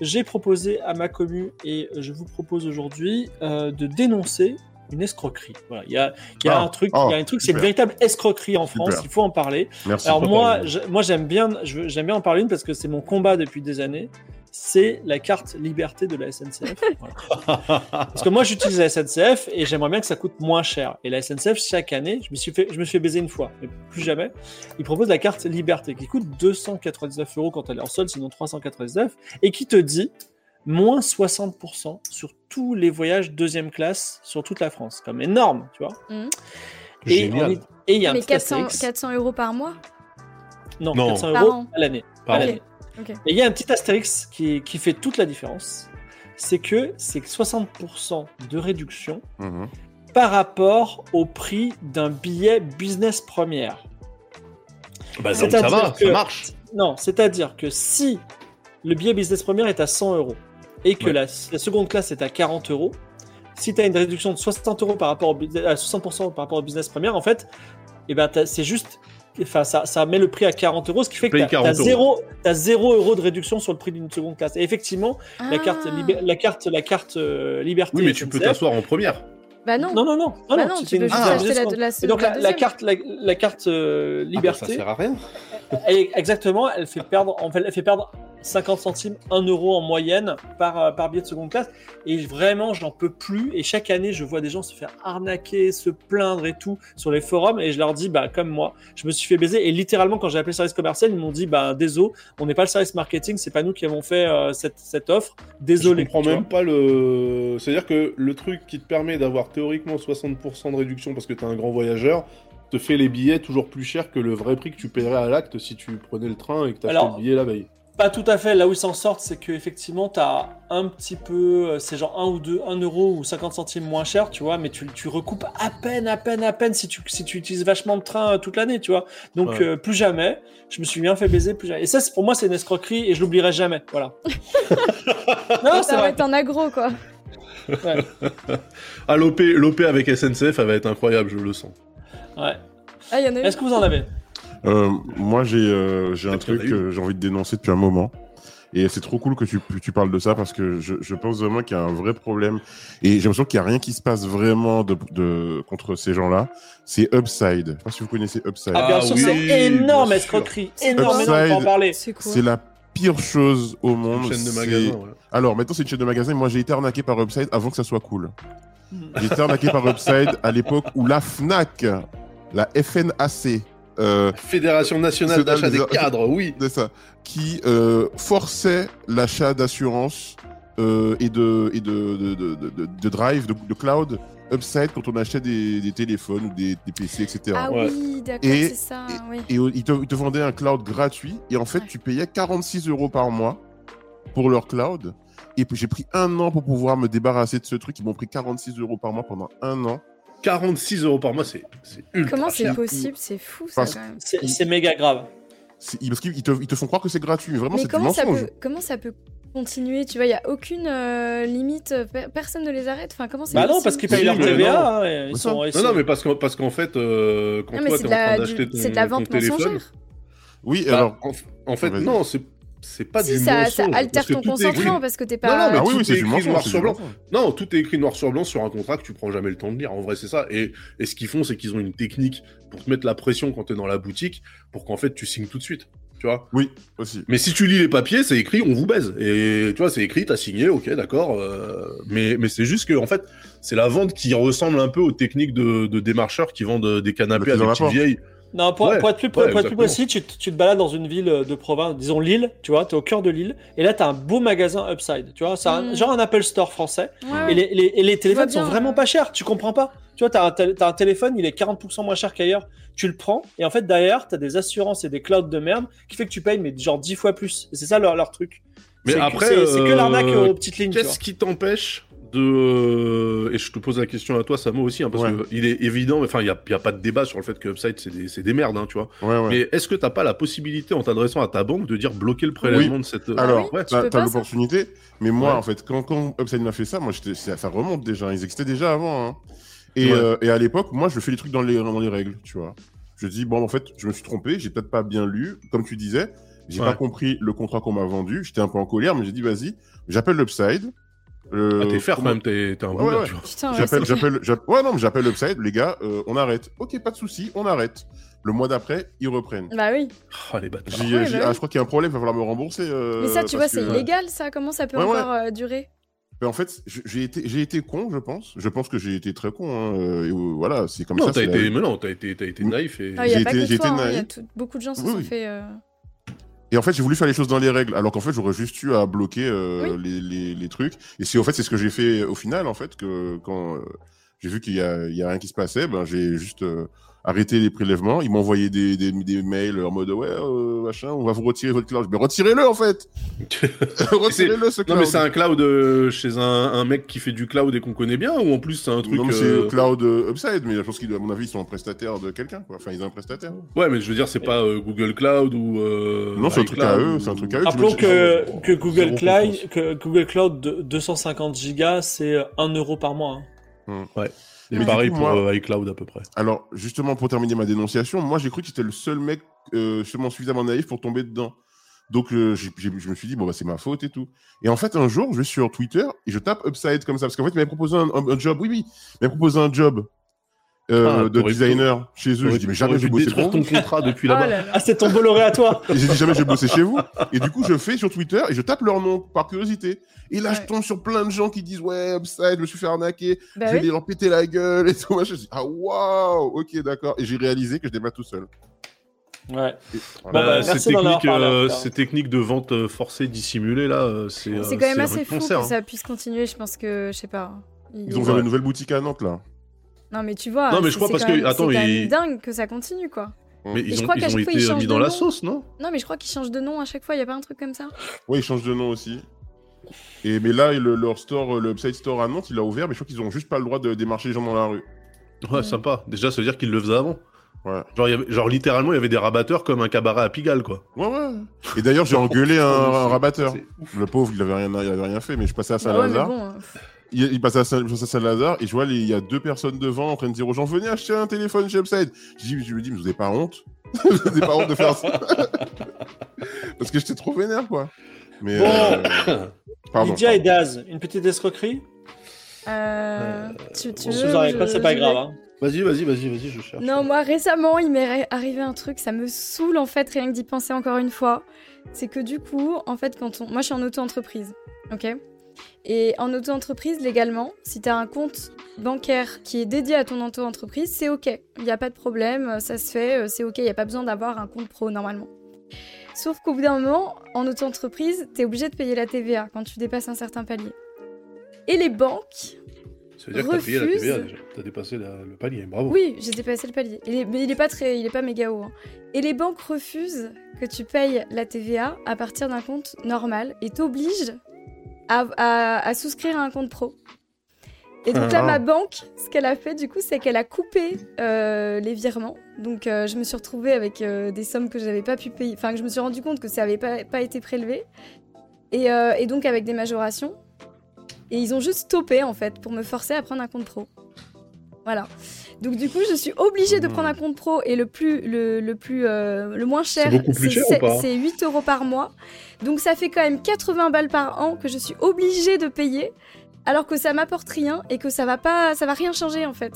J'ai proposé à ma commu et je vous propose aujourd'hui euh, de dénoncer une escroquerie. Voilà, il y a, il y a Ah. un truc, il y a un truc, c'est une véritable escroquerie en France. Super. Il faut en parler. Merci. Alors moi, je- moi j'aime bien, j'aime bien en parler une parce que c'est mon combat depuis des années. C'est la carte liberté de la SNCF. <laughs> Voilà. Parce que moi j'utilise la SNCF et j'aimerais bien que ça coûte moins cher. Et la SNCF chaque année, je me suis fait, je me suis fait baiser une fois, mais plus jamais. Ils proposent la carte liberté qui coûte 299 euros quand elle est en solde, sinon 399, et qui te dit moins 60% sur tous les voyages deuxième classe sur toute la France. Comme énorme, tu vois. Mhm. Et il y a un Mais petit 400, astérix. 400 euros par mois? Non, Non. 400 Par euros an. à l'année. à Pardon. l'année. Ok. Et il y a un petit astérix qui, qui fait toute la différence. C'est que c'est 60% de réduction Mhm. par rapport au prix d'un billet business première. bah, donc ça va, que- ça marche. Non, c'est-à-dire que si le billet business première est à 100 euros et que Ouais. la, la seconde classe est à 40 euros, si tu as une réduction de 60 euros par rapport au, à 60% par rapport au business première, en fait, eh ben, c'est juste. Enfin, ça, ça met le prix à 40 euros, ce qui fait que tu as, 40 euros. 0, t'as 0 euros de réduction sur le prix d'une seconde classe. Et effectivement, la carte, Ah. libé- la carte, la carte euh, liberté. Oui, mais tu peux t'asseoir en première. Bah non. Non, non, non. Bah non, non, c'est tu une- juste acheter la, et donc la carte, la, la carte euh, Ah, bah, liberté, ça sert à rien. elle- exactement, elle fait perdre, en fait, elle fait perdre 50 centimes, 1 euro en moyenne par, euh, par billet de seconde classe. Et vraiment, je n'en peux plus. Et chaque année, je vois des gens se faire arnaquer, se plaindre et tout sur les forums. Et je leur dis, bah, comme moi, je me suis fait baiser. Et littéralement, quand j'ai appelé le service commercial, ils m'ont dit, bah, désolé, on n'est pas le service marketing, c'est pas nous qui avons fait euh, cette, cette offre. Désolé. Je comprends tu même pas le. C'est-à-dire que le truc qui te permet d'avoir théoriquement 60% de réduction parce que t'es un grand voyageur te fait les billets toujours plus chers que le vrai prix que tu paierais à l'acte si tu prenais le train et que t'achetais Alors, le billet la veille. Pas tout à fait. Là où ils s'en sortent, c'est que effectivement, t'as un petit peu, euh, c'est genre 1 ou 2, 1 euro ou 50 centimes moins cher, tu vois, mais tu, tu recoupes à peine, à peine, à peine si tu, si tu utilises vachement de train euh, toute l'année, tu vois. Donc, Ouais. euh, plus jamais. Je me suis bien fait baiser, plus jamais. Et ça, c'est- pour moi, c'est une escroquerie et je l'oublierai jamais. Voilà. <laughs> <laughs> non, Ça va être un agro, quoi. Ah, l'OP, avec SNCF, elle va être incroyable, je le sens. Ouais. Ah, il y en a une. Est-ce que vous en avez? Euh, moi, j'ai euh, j'ai un truc que j'ai envie de dénoncer depuis un moment. Et c'est trop cool que tu, tu parles de ça parce que je, je pense vraiment qu'il y a un vrai problème. Et j'ai l'impression qu'il n'y a rien qui se passe vraiment de, de, contre ces gens-là. C'est Upside. Je sais pas si vous connaissez Upside. Ah, bien Ah sûr, oui, c'est énorme bien escroquerie. Énorme, énorme, en parler. C'est la pire chose au Une monde. chaîne de ouais. Alors maintenant, c'est une chaîne de magasins. Moi, j'ai été arnaqué par Upside avant que ça soit cool. Hmm. J'ai été arnaqué par Upside à l'époque où la Fnac, la FNAC, euh, Fédération nationale C'est d'achat des cadres, oui. <laughs> de ça, qui euh, forçait l'achat d'assurance euh, et de et de, de, de, de- drive, de, de cloud upside quand on achetait des, des téléphones ou des, des PC, etc. Ah Ouais. oui, d'accord, Et- c'est ça, oui. Et ils te, ils te vendaient un cloud gratuit et en fait Ouais. tu payais 46 euros par mois pour leur cloud. Et puis j'ai pris un an pour pouvoir me débarrasser de ce truc. Ils m'ont pris 46 euros par mois pendant un an. 46 euros par mois, c'est ultra Comment c'est possible? C'est fou, ça, Parce- quand même. C'est c'est méga grave. Parce qu'ils te, ils te font croire que c'est gratuit. Mais vraiment, Mais comment ça, peut, comment ça peut continuer? Tu vois, il n'y a aucune euh, limite, euh, per- personne ne les arrête? Enfin, comment c'est Bah non, parce qu'ils Oui, payent leur TVA. hein, et ils C'est sont, ils Non, mais parce qu'en parce qu'en fait, euh, quand Non, mais toi, c'est t'es de, en train d'acheter ton, c'est de la vente téléphone... mensongère. Oui, Bah, alors. en, en fait, non, c'est c'est pas si, du ça, mensonge. ça altère parce que ton écrit- consentement parce que t'es pas. Non, non, mais Ah oui, tout oui, c'est est du écrit mensonge. noir sur blanc. Non, tout est écrit noir sur blanc sur un contrat que tu prends jamais le temps de lire. En vrai, c'est ça. Et, et ce qu'ils font, c'est qu'ils ont une technique pour te mettre la pression quand t'es dans la boutique pour qu'en fait tu signes tout de suite. Tu vois? Oui, aussi. Mais si tu lis les papiers, c'est écrit, on vous baise. Et tu vois, c'est écrit, t'as signé, ok, d'accord. euh, mais mais c'est juste que, en fait, c'est la vente qui ressemble un peu aux techniques de, de démarcheurs qui vendent des canapés Le à des petites vieilles. Non, pour, Ouais, pour être plus, ouais, pour être plus exactement. précis, tu, te- tu te balades dans une ville de province, disons Lille, tu vois, t'es au cœur de Lille, et là t'as un beau magasin Upside, tu vois, c'est un- Mm. genre un Apple Store français, Ouais, et les, les- et les téléphones bien, sont vraiment ouais. pas chers, tu comprends pas. Tu vois, t'as un, t'as un téléphone, il est 40% moins cher qu'ailleurs, tu le prends, et en fait derrière, t'as des assurances et des clouds de merde qui fait que tu payes, mais genre 10 fois plus. Et c'est ça leur, leur truc. Mais C'est que- après, c'est que euh, l'arnaque aux petites lignes. Qu'est-ce qui t'empêche de euh, et je te pose la question à toi Samo aussi hein, parce Ouais. que il est évident enfin il y a, il y a pas de débat sur le fait que Upside c'est des, merdes hein, tu vois Ouais, ouais. mais est-ce que t'as pas la possibilité en t'adressant à ta banque de dire bloquer le prélèvement de cette Alors, ouais. tu ça l'opportunité, mais moi, Ouais. en fait, quand, quand Upside m'a fait ça, moi, ça, ça remonte déjà. Ils existaient déjà avant. hein. Et, Ouais. euh, et à l'époque, moi, je fais les trucs dans les, dans les règles, tu vois. Je dis, bon, en fait, je me suis trompé, j'ai peut-être pas bien lu, comme tu disais. J'ai Ouais. pas compris le contrat qu'on m'a vendu. J'étais un peu en colère, mais j'ai dit, vas-y, j'appelle l'Upside. Euh, ah, t'es faire quand comment- même t'es un Ouais, ouais. J'appelle, j'appelle, ouais, non, mais j'appelle Upside, les gars, euh, on arrête. Ok, pas de souci, on arrête. Le mois d'après, ils reprennent. Bah oui. ah les bâtards ouais, bah ah, je crois qu'il y a un problème, il va falloir me rembourser. euh, Mais ça, tu vois, c'est que- illégal, ça. Comment ça peut Ouais, ouais. encore euh, durer Mais en fait, j'ai été, j'ai été con, je pense. Je pense que j'ai été très con. hein, et, voilà, c'est comme non ça. la été vie. mais non t'as été t'as été naïf et Ah, Il a pas que toi, hein, y a tout- beaucoup de gens se Oui, sont oui. fait. Et en fait, j'ai voulu faire les choses dans les règles, alors qu'en fait, j'aurais juste eu à bloquer euh, les, les, les trucs. Et c'est en fait, c'est ce que j'ai fait au final, en fait, que quand euh, j'ai vu qu'il y a, il y a rien qui se passait, ben j'ai juste euh, arrêté les prélèvements. Ils m'ont envoyé des, des, des mails en mode ouais, euh, machin, on va vous retirer votre cloud. Mais retirez-le en fait. <laughs> <laughs> retirez-le ce cloud. non mais c'est un cloud euh, chez un, un mec qui fait du cloud et qu'on connaît bien ou en plus c'est un truc Non, mais euh, c'est cloud euh, upside, mais je pense qu'à mon avis, ils sont en prestataire de quelqu'un. quoi. Enfin, ils ont un prestataire. ouais mais je veux dire c'est pas euh, Google Cloud ou euh, Non, c'est un truc à eux, ou- c'est un truc à eux. Rappelons que, que, Google Cloud, que Google Cloud de 250 gigas, c'est 1 euro par mois. hein. Et Mais pareil coup, pour moi- euh, iCloud à peu près Alors, justement, pour terminer ma dénonciation, moi, j'ai cru que j'étais le seul mec euh, justement suffisamment naïf pour tomber dedans. Donc, euh, je me suis dit, bon, bah, c'est ma faute et tout. Et en fait, un jour, je vais sur Twitter et je tape Upside comme ça. Parce qu'en fait, il m'avait proposé un, un- un job. Oui, oui, il m'avait proposé un job euh, Ah, de pu- designer chez eux. J'ai T'aurais- dit, mais jamais je vais bosser pour ton contrat depuis là-bas là là. Ah, c'est ton boloret à toi Et j'ai dit, jamais je vais bosser chez vous. <laughs> Et du coup, je fais sur Twitter et je tape leur nom par curiosité. Et là, je tombe sur plein de gens qui disent, ouais, Upside, je me suis fait arnaquer. Bah je vais oui. leur péter la gueule et tout. Je dis, ah, waouh, ok, d'accord. Et j'ai réalisé que je n'étais pas tout seul. Ouais. Bah, bah, ces, techniques, parlé, euh, ces techniques de vente euh, forcée dissimulée là, c'est C'est quand même un assez fou que hein. ça puisse continuer. Je pense que, je sais pas. il- Ils ont ouvert une nouvelle boutique à Nantes, là. Non, mais tu vois. Non, mais je c'est- crois c'est parce quand que- même- attends, c'est quand même il- dingue que ça continue, quoi. Mais Et je ils ont, crois qu'à ils ont chaque fois, été ils changent mis de dans la nom. sauce, non? Non, mais je crois qu'ils changent de nom à chaque fois, il y a pas un truc comme ça? Ouais, ils changent de nom aussi. Et mais là, le- leur store, le Upside Store à Nantes, il a ouvert, mais je crois qu'ils ont juste pas le droit de démarcher les gens dans la rue. Ouais, Mm. sympa. Déjà, ça veut dire qu'ils le faisaient avant. Ouais. Genre, il y avait- genre, littéralement, il y avait des rabatteurs comme un cabaret à Pigalle, quoi. Ouais, ouais. Et d'ailleurs, j'ai engueulé <laughs> un, un rabatteur. Le pauvre, il avait rien, il avait rien fait, mais je passais à Ah ouais, il, il passait à Saint-Lazare et je vois, les- il y a deux personnes devant en train de dire aux gens Venez acheter un téléphone chez Upside. Je, dis, je me dis, mais vous avez pas honte? <laughs> Vous avez pas honte de faire ça? <laughs> Parce que j'étais trop vénère, quoi. Mais. Bon. euh, <coughs> Pardon. Lydia et. Daz, une petite escroquerie? Euh, tu, tu Bon, Si veux, vous n'arrivez je- pas, c'est pas grave. hein. Vas-y, vas-y, vas-y, vas-y, je cherche. Non, moi récemment, il m'est arrivé un truc, ça me saoule en fait, rien que d'y penser encore une fois. C'est que du coup, en fait, quand on. Moi, je suis en auto-entreprise, ok? Et en auto-entreprise, légalement, si tu as un compte bancaire qui est dédié à ton auto-entreprise, c'est ok. Il n'y a pas de problème, ça se fait, euh, c'est ok, il n'y a pas besoin d'avoir un compte pro normalement. Sauf qu'au bout d'un moment, en auto-entreprise, tu es obligé de payer la TVA quand tu dépasses un certain palier. Et les banques, Ça veut dire que t'as payé la TVA déjà. T'as dépassé la- le palier, bravo. oui, j'ai dépassé le palier. Il est- mais il est pas très, il est pas méga haut. hein. Et les banques refusent que tu payes la TVA à partir d'un compte normal et t'obligent à, à- à souscrire à un compte pro. Et donc là, Ah. ma banque, ce qu'elle a fait du coup, c'est qu'elle a coupé euh, les virements. Donc euh, je me suis retrouvée avec euh, des sommes que j'avais pas pu payer. Enfin, que je me suis rendu compte que ça avait pas, pas été prélevé. Et, et donc avec des majorations. Et ils ont juste stoppé en fait pour me forcer à prendre un compte pro. Voilà. Donc du coup, je suis obligée de prendre un compte pro et le plus le, le plus euh, le moins cher, C'est beaucoup plus cher ou c'est- pas c'est 8 euros par mois. Donc ça fait quand même 80 balles par an que je suis obligée de payer, alors que ça m'apporte rien et que ça va pas, ça va rien changer en fait.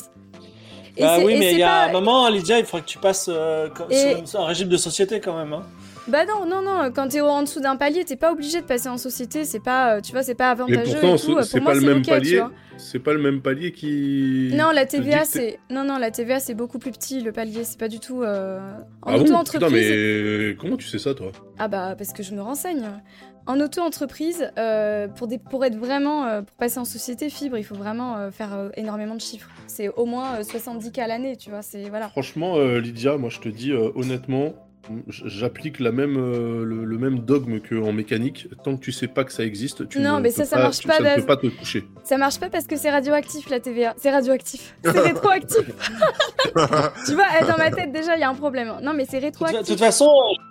Et Bah oui, mais il y a pas- un moment, Lydia, il faudrait que tu passes euh, Et- sur un régime de société quand même. hein. Bah non, non, non. Quand t'es en dessous d'un palier, t'es pas obligé de passer en société. C'est pas, euh, tu vois, c'est pas Mais avantageux pourtant, ce- tout. c'est Pour moi, pas le même palier. C'est pas le même palier qui. Non, la TVA, c'est non, non, la TVA, c'est beaucoup plus petit. Le palier, c'est pas du tout euh, en Ah bon auto-entreprise. Putain, mais comment tu sais ça, toi? Ah bah parce que je me renseigne. En auto-entreprise, euh, pour, des, pour être vraiment, euh, pour passer en société fibre, il faut vraiment euh, faire euh, énormément de chiffres. C'est au moins euh, 70 k à l'année, tu vois. C'est voilà. Franchement, euh, Lydia, moi je te dis euh, honnêtement, j'applique la même, euh, le, le même dogme qu'en mécanique. Tant que tu sais pas que ça existe, tu Non, ne mais peux ça, ça pas, marche tu- pas, ça ne peut pas te toucher. Ça marche pas parce que c'est radioactif la TVA. C'est radioactif. <laughs> C'est rétroactif. <laughs> tu vois, dans ma tête déjà, il y a un problème. Non, mais c'est toute, de rétroactif. toute façon,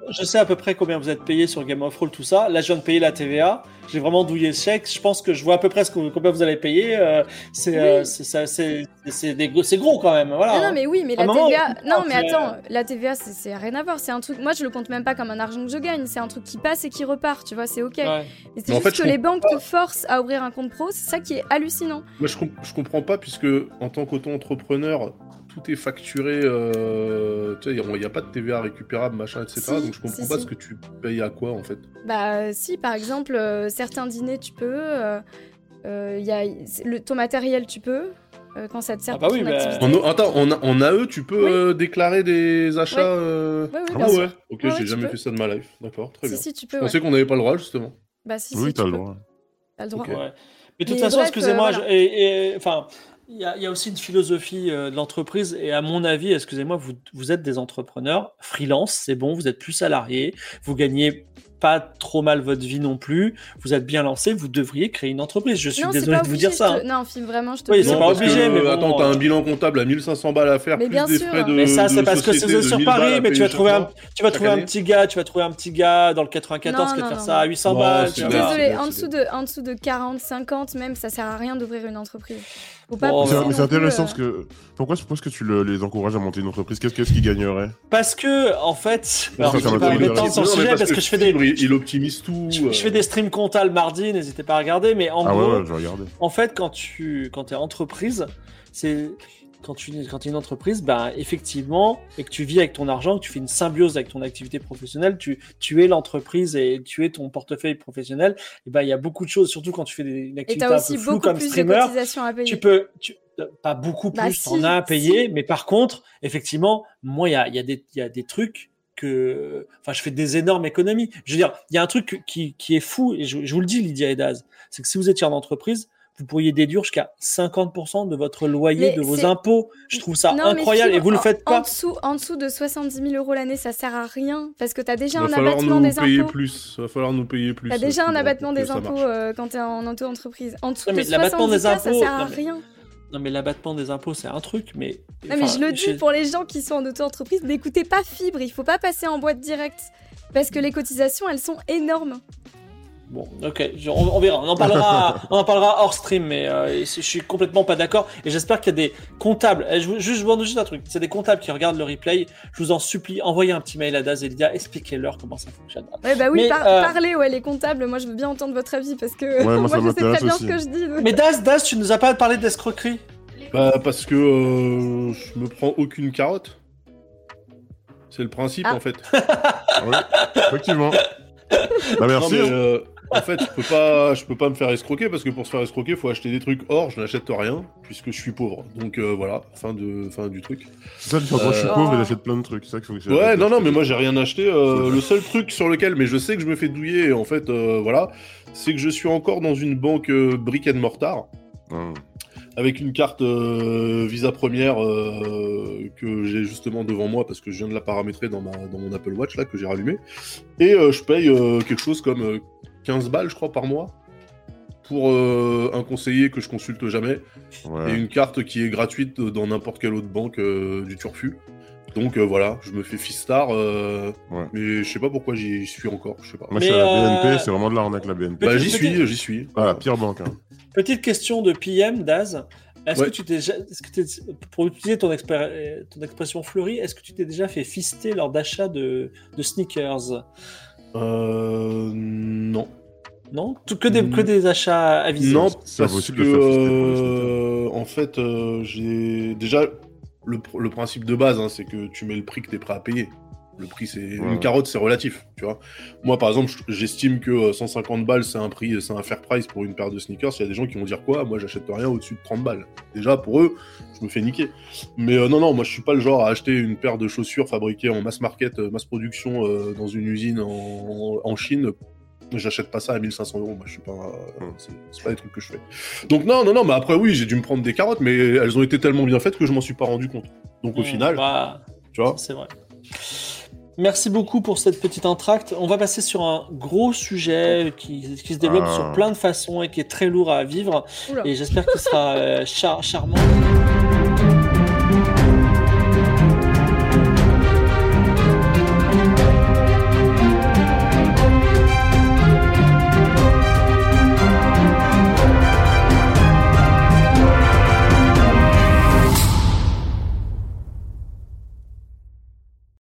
je sais à peu près combien vous êtes payé sur Game of Roll, tout ça. Là, je viens de payer la TVA. J'ai vraiment douillé le chèque. Je pense que je vois à peu près ce que, combien vous allez payer. euh, c'est Oui. euh, c'est ça- c'est- c'est des gros- quand même. Voilà. Non, non, mais oui, mais À la moment, TVA. on Non, mais attends, la TVA, c'est- c'est rien à voir. C'est un truc. Moi, je le compte même pas comme un argent que je gagne. C'est un truc qui passe et qui repart. Tu vois, c'est ok. Ouais. Mais c'est en juste fait, que les banques te forcent à ouvrir un compte pro. C'est ça qui est hallucinant. Moi je, com- je comprends pas puisque en tant qu'auto-entrepreneur, tout est facturé. euh, tu sais, il n'y a, pas de TVA récupérable, machin, etc. Si, donc je comprends si, pas si. ce que tu payes à quoi en fait. Bah, si, par exemple, euh, certains dîners, tu peux. euh, euh, y a, le, ton matériel, tu peux. euh, quand ça te sert Ah bah pour oui, ton bah, activité. En, attends, en, en AE, tu peux Oui. euh, déclarer des achats. Euh, Ouais, oui, Ah ouais, ok, Ouais, j'ai tu jamais peux. fait ça de ma life. D'accord, très Si, bien. si, tu Je peux. pensais ouais. qu'on n'avait pas le droit justement. Bah, si, Oui, si, t'as tu le droit. T'as le droit. Ouais. Mais de toute façon, excusez-moi, euh, je- voilà. Il y, a- il y a aussi une philosophie euh, de l'entreprise. Et à mon avis, excusez-moi, vous, vous êtes des entrepreneurs, freelance, c'est bon, vous êtes plus salarié, vous gagnez pas trop mal votre vie non plus, vous êtes bien lancé, vous devriez créer une entreprise. Je suis non, désolé de vous dire ça. je te- hein. Non, film, vraiment, je te Oui, le c'est pas obligé, que, mais bon, attends, t'as euh, un bilan comptable à 1500 balles à faire, Mais plus bien des sûr. frais de. Mais ça, c'est parce que c'est sur 1000 balles Paris, mais tu vas trouver un, tu vas trouver un petit gars, tu vas trouver un petit gars dans le 94 Non, qui va non, faire non, ça à non. 800 Non, balles. Je suis de, en dessous de 40, 50 même, ça sert à rien d'ouvrir une entreprise. Faut pas Bon, pousser bah, C'est non c'est plus, intéressant euh, parce que. Pourquoi, pourquoi est-ce que tu le- les encourages à monter une entreprise? Qu'est-ce qu'est-ce qu'ils gagneraient? Parce que, en fait, Ça, alors, ça je vais m'a pas pas m'étendre intéressé. sur le Non, mais sujet parce que je fais des, Fibre, il, il optimise tout. je, euh. je fais des streams compta le mardi, n'hésitez pas à regarder, mais en Ah gros, ouais, ouais, je vais regarder. en fait, quand tu quand es entreprise, c'est quand tu quand es une entreprise, ben effectivement, et que tu vis avec ton argent, que tu fais une symbiose avec ton activité professionnelle, tu, tu es l'entreprise et tu es ton portefeuille professionnel. Et ben il y a beaucoup de choses, surtout quand tu fais des, une Et un peu floue comme plus streamer. cotisations à payer. Tu peux, tu- pas beaucoup Bah plus, si, t'en as à payer, si. mais par contre, effectivement, moi, il y a, y, a y a des trucs que. Enfin, je fais des énormes économies. Je veux dire, il y a un truc qui, qui est fou, et je, je vous le dis, Lydia et Daz, c'est que si vous étiez en entreprise, vous pourriez déduire jusqu'à 50% de votre loyer, Mais de vos impôts. Je trouve ça Non, incroyable et vous le en- faites En pas. dessous, en dessous de 70 000 euros l'année, ça sert à rien parce que tu as déjà un abattement nous des payer impôts. plus. Va falloir nous payer plus. T'as euh, déjà un abattement des ça impôts euh, quand t'es en auto-entreprise. En dessous Non, de mais l'abattement des 70 ça impôts- sert à mais- rien. Non, mais l'abattement des impôts, c'est un truc, mais. Non, mais je le dis pour les gens qui sont en auto-entreprise, n'écoutez pas Fibre, il faut pas passer en boîte directe. Parce que les cotisations, elles sont énormes. Bon, ok, on, on verra. On en parlera, <laughs> on en parlera hors stream, mais euh, je suis complètement pas d'accord. Et j'espère qu'il y a des comptables. Je, vous- juste, je vous demande juste un truc. C'est des comptables qui regardent le replay. Je vous en supplie, envoyez un petit mail à Daz et Lydia, expliquez-leur comment ça fonctionne. Ouais, bah oui, Mais, par- euh, parlez, ouais, les comptables, moi je veux bien entendre votre avis parce que Ouais, moi, <laughs> moi, ça je sais très bien aussi. ce que je dis. donc. Mais Daz, Daz, tu nous as pas parlé d'escroquerie? Bah, parce que euh, je me prends aucune carotte. C'est le principe Ah. en fait. <laughs> Ouais, effectivement. Bah, merci. Non, mais, hein. euh, en fait, je peux pas, je peux pas me faire escroquer parce que pour se faire escroquer, faut acheter des trucs. Or, je n'achète rien puisque je suis pauvre. Donc euh, voilà, fin de, fin du truc. C'est ça, tu je suis Euh, pauvre et j'achète plein de trucs. C'est ça qu'il faut que Ouais, non, non, mais moi j'ai rien acheté. euh, le seul truc sur lequel, mais je sais que je me fais douiller. En fait, euh, voilà, c'est que je suis encore dans une banque brick and mortar Hum. avec une carte Visa Première que j'ai justement devant moi parce que je viens de la paramétrer dans, ma, dans mon Apple Watch là que j'ai rallumé. Et je paye quelque chose comme 15 balles, je crois, par mois pour euh, un conseiller que je consulte jamais et une carte qui est gratuite dans n'importe quelle autre banque euh, du Turfu. Donc euh, voilà, je me fais Fistar, euh, Ouais. mais je sais pas pourquoi j'y suis encore, je sais pas. Moi, je suis à la euh, BNP, c'est vraiment de l'arnaque, la BNP. Bah Petit- j'y suis, j'y suis. Ah, la pire banque. Hein. Petite question de PM, Daz. Est-ce Ouais. que tu t'es déjà, est-ce que t'es- pour utiliser ton, expé- ton expression fleurie, est-ce que tu t'es déjà fait fister lors d'achat de, de sneakers? Euh, non. Non? Tout- que, des, que des achats avisés Non, Ça parce que euh, en fait, euh, j'ai déjà le principe de base, hein, c'est que tu mets le prix que tu es prêt à payer. Le prix, c'est Ouais. une carotte, c'est relatif, tu vois. Moi, par exemple, j'estime que euh, 150 balles, c'est un prix, c'est un fair price pour une paire de sneakers. Il y a des gens qui vont dire quoi? Moi, j'achète rien au-dessus de 30 balles. Déjà, pour eux, je me fais niquer. Mais euh, non, non, moi, je suis pas le genre à acheter une paire de chaussures fabriquées en mass market, euh, mass production euh, dans une usine en, en Chine. J'achète pas ça à 1500 euros. Moi, je suis pas. euh, c'est- pas des trucs que je fais. Donc non, non, non, mais après oui, j'ai dû me prendre des carottes, mais elles ont été tellement bien faites que je m'en suis pas rendu compte. Donc au Mm, final, bah, tu vois. c'est vrai. Merci beaucoup pour cette petite entracte. On va passer sur un gros sujet qui, qui se développe Ah. sur plein de façons et qui est très lourd à vivre. Oula. Et j'espère qu'il sera euh, char- charmant.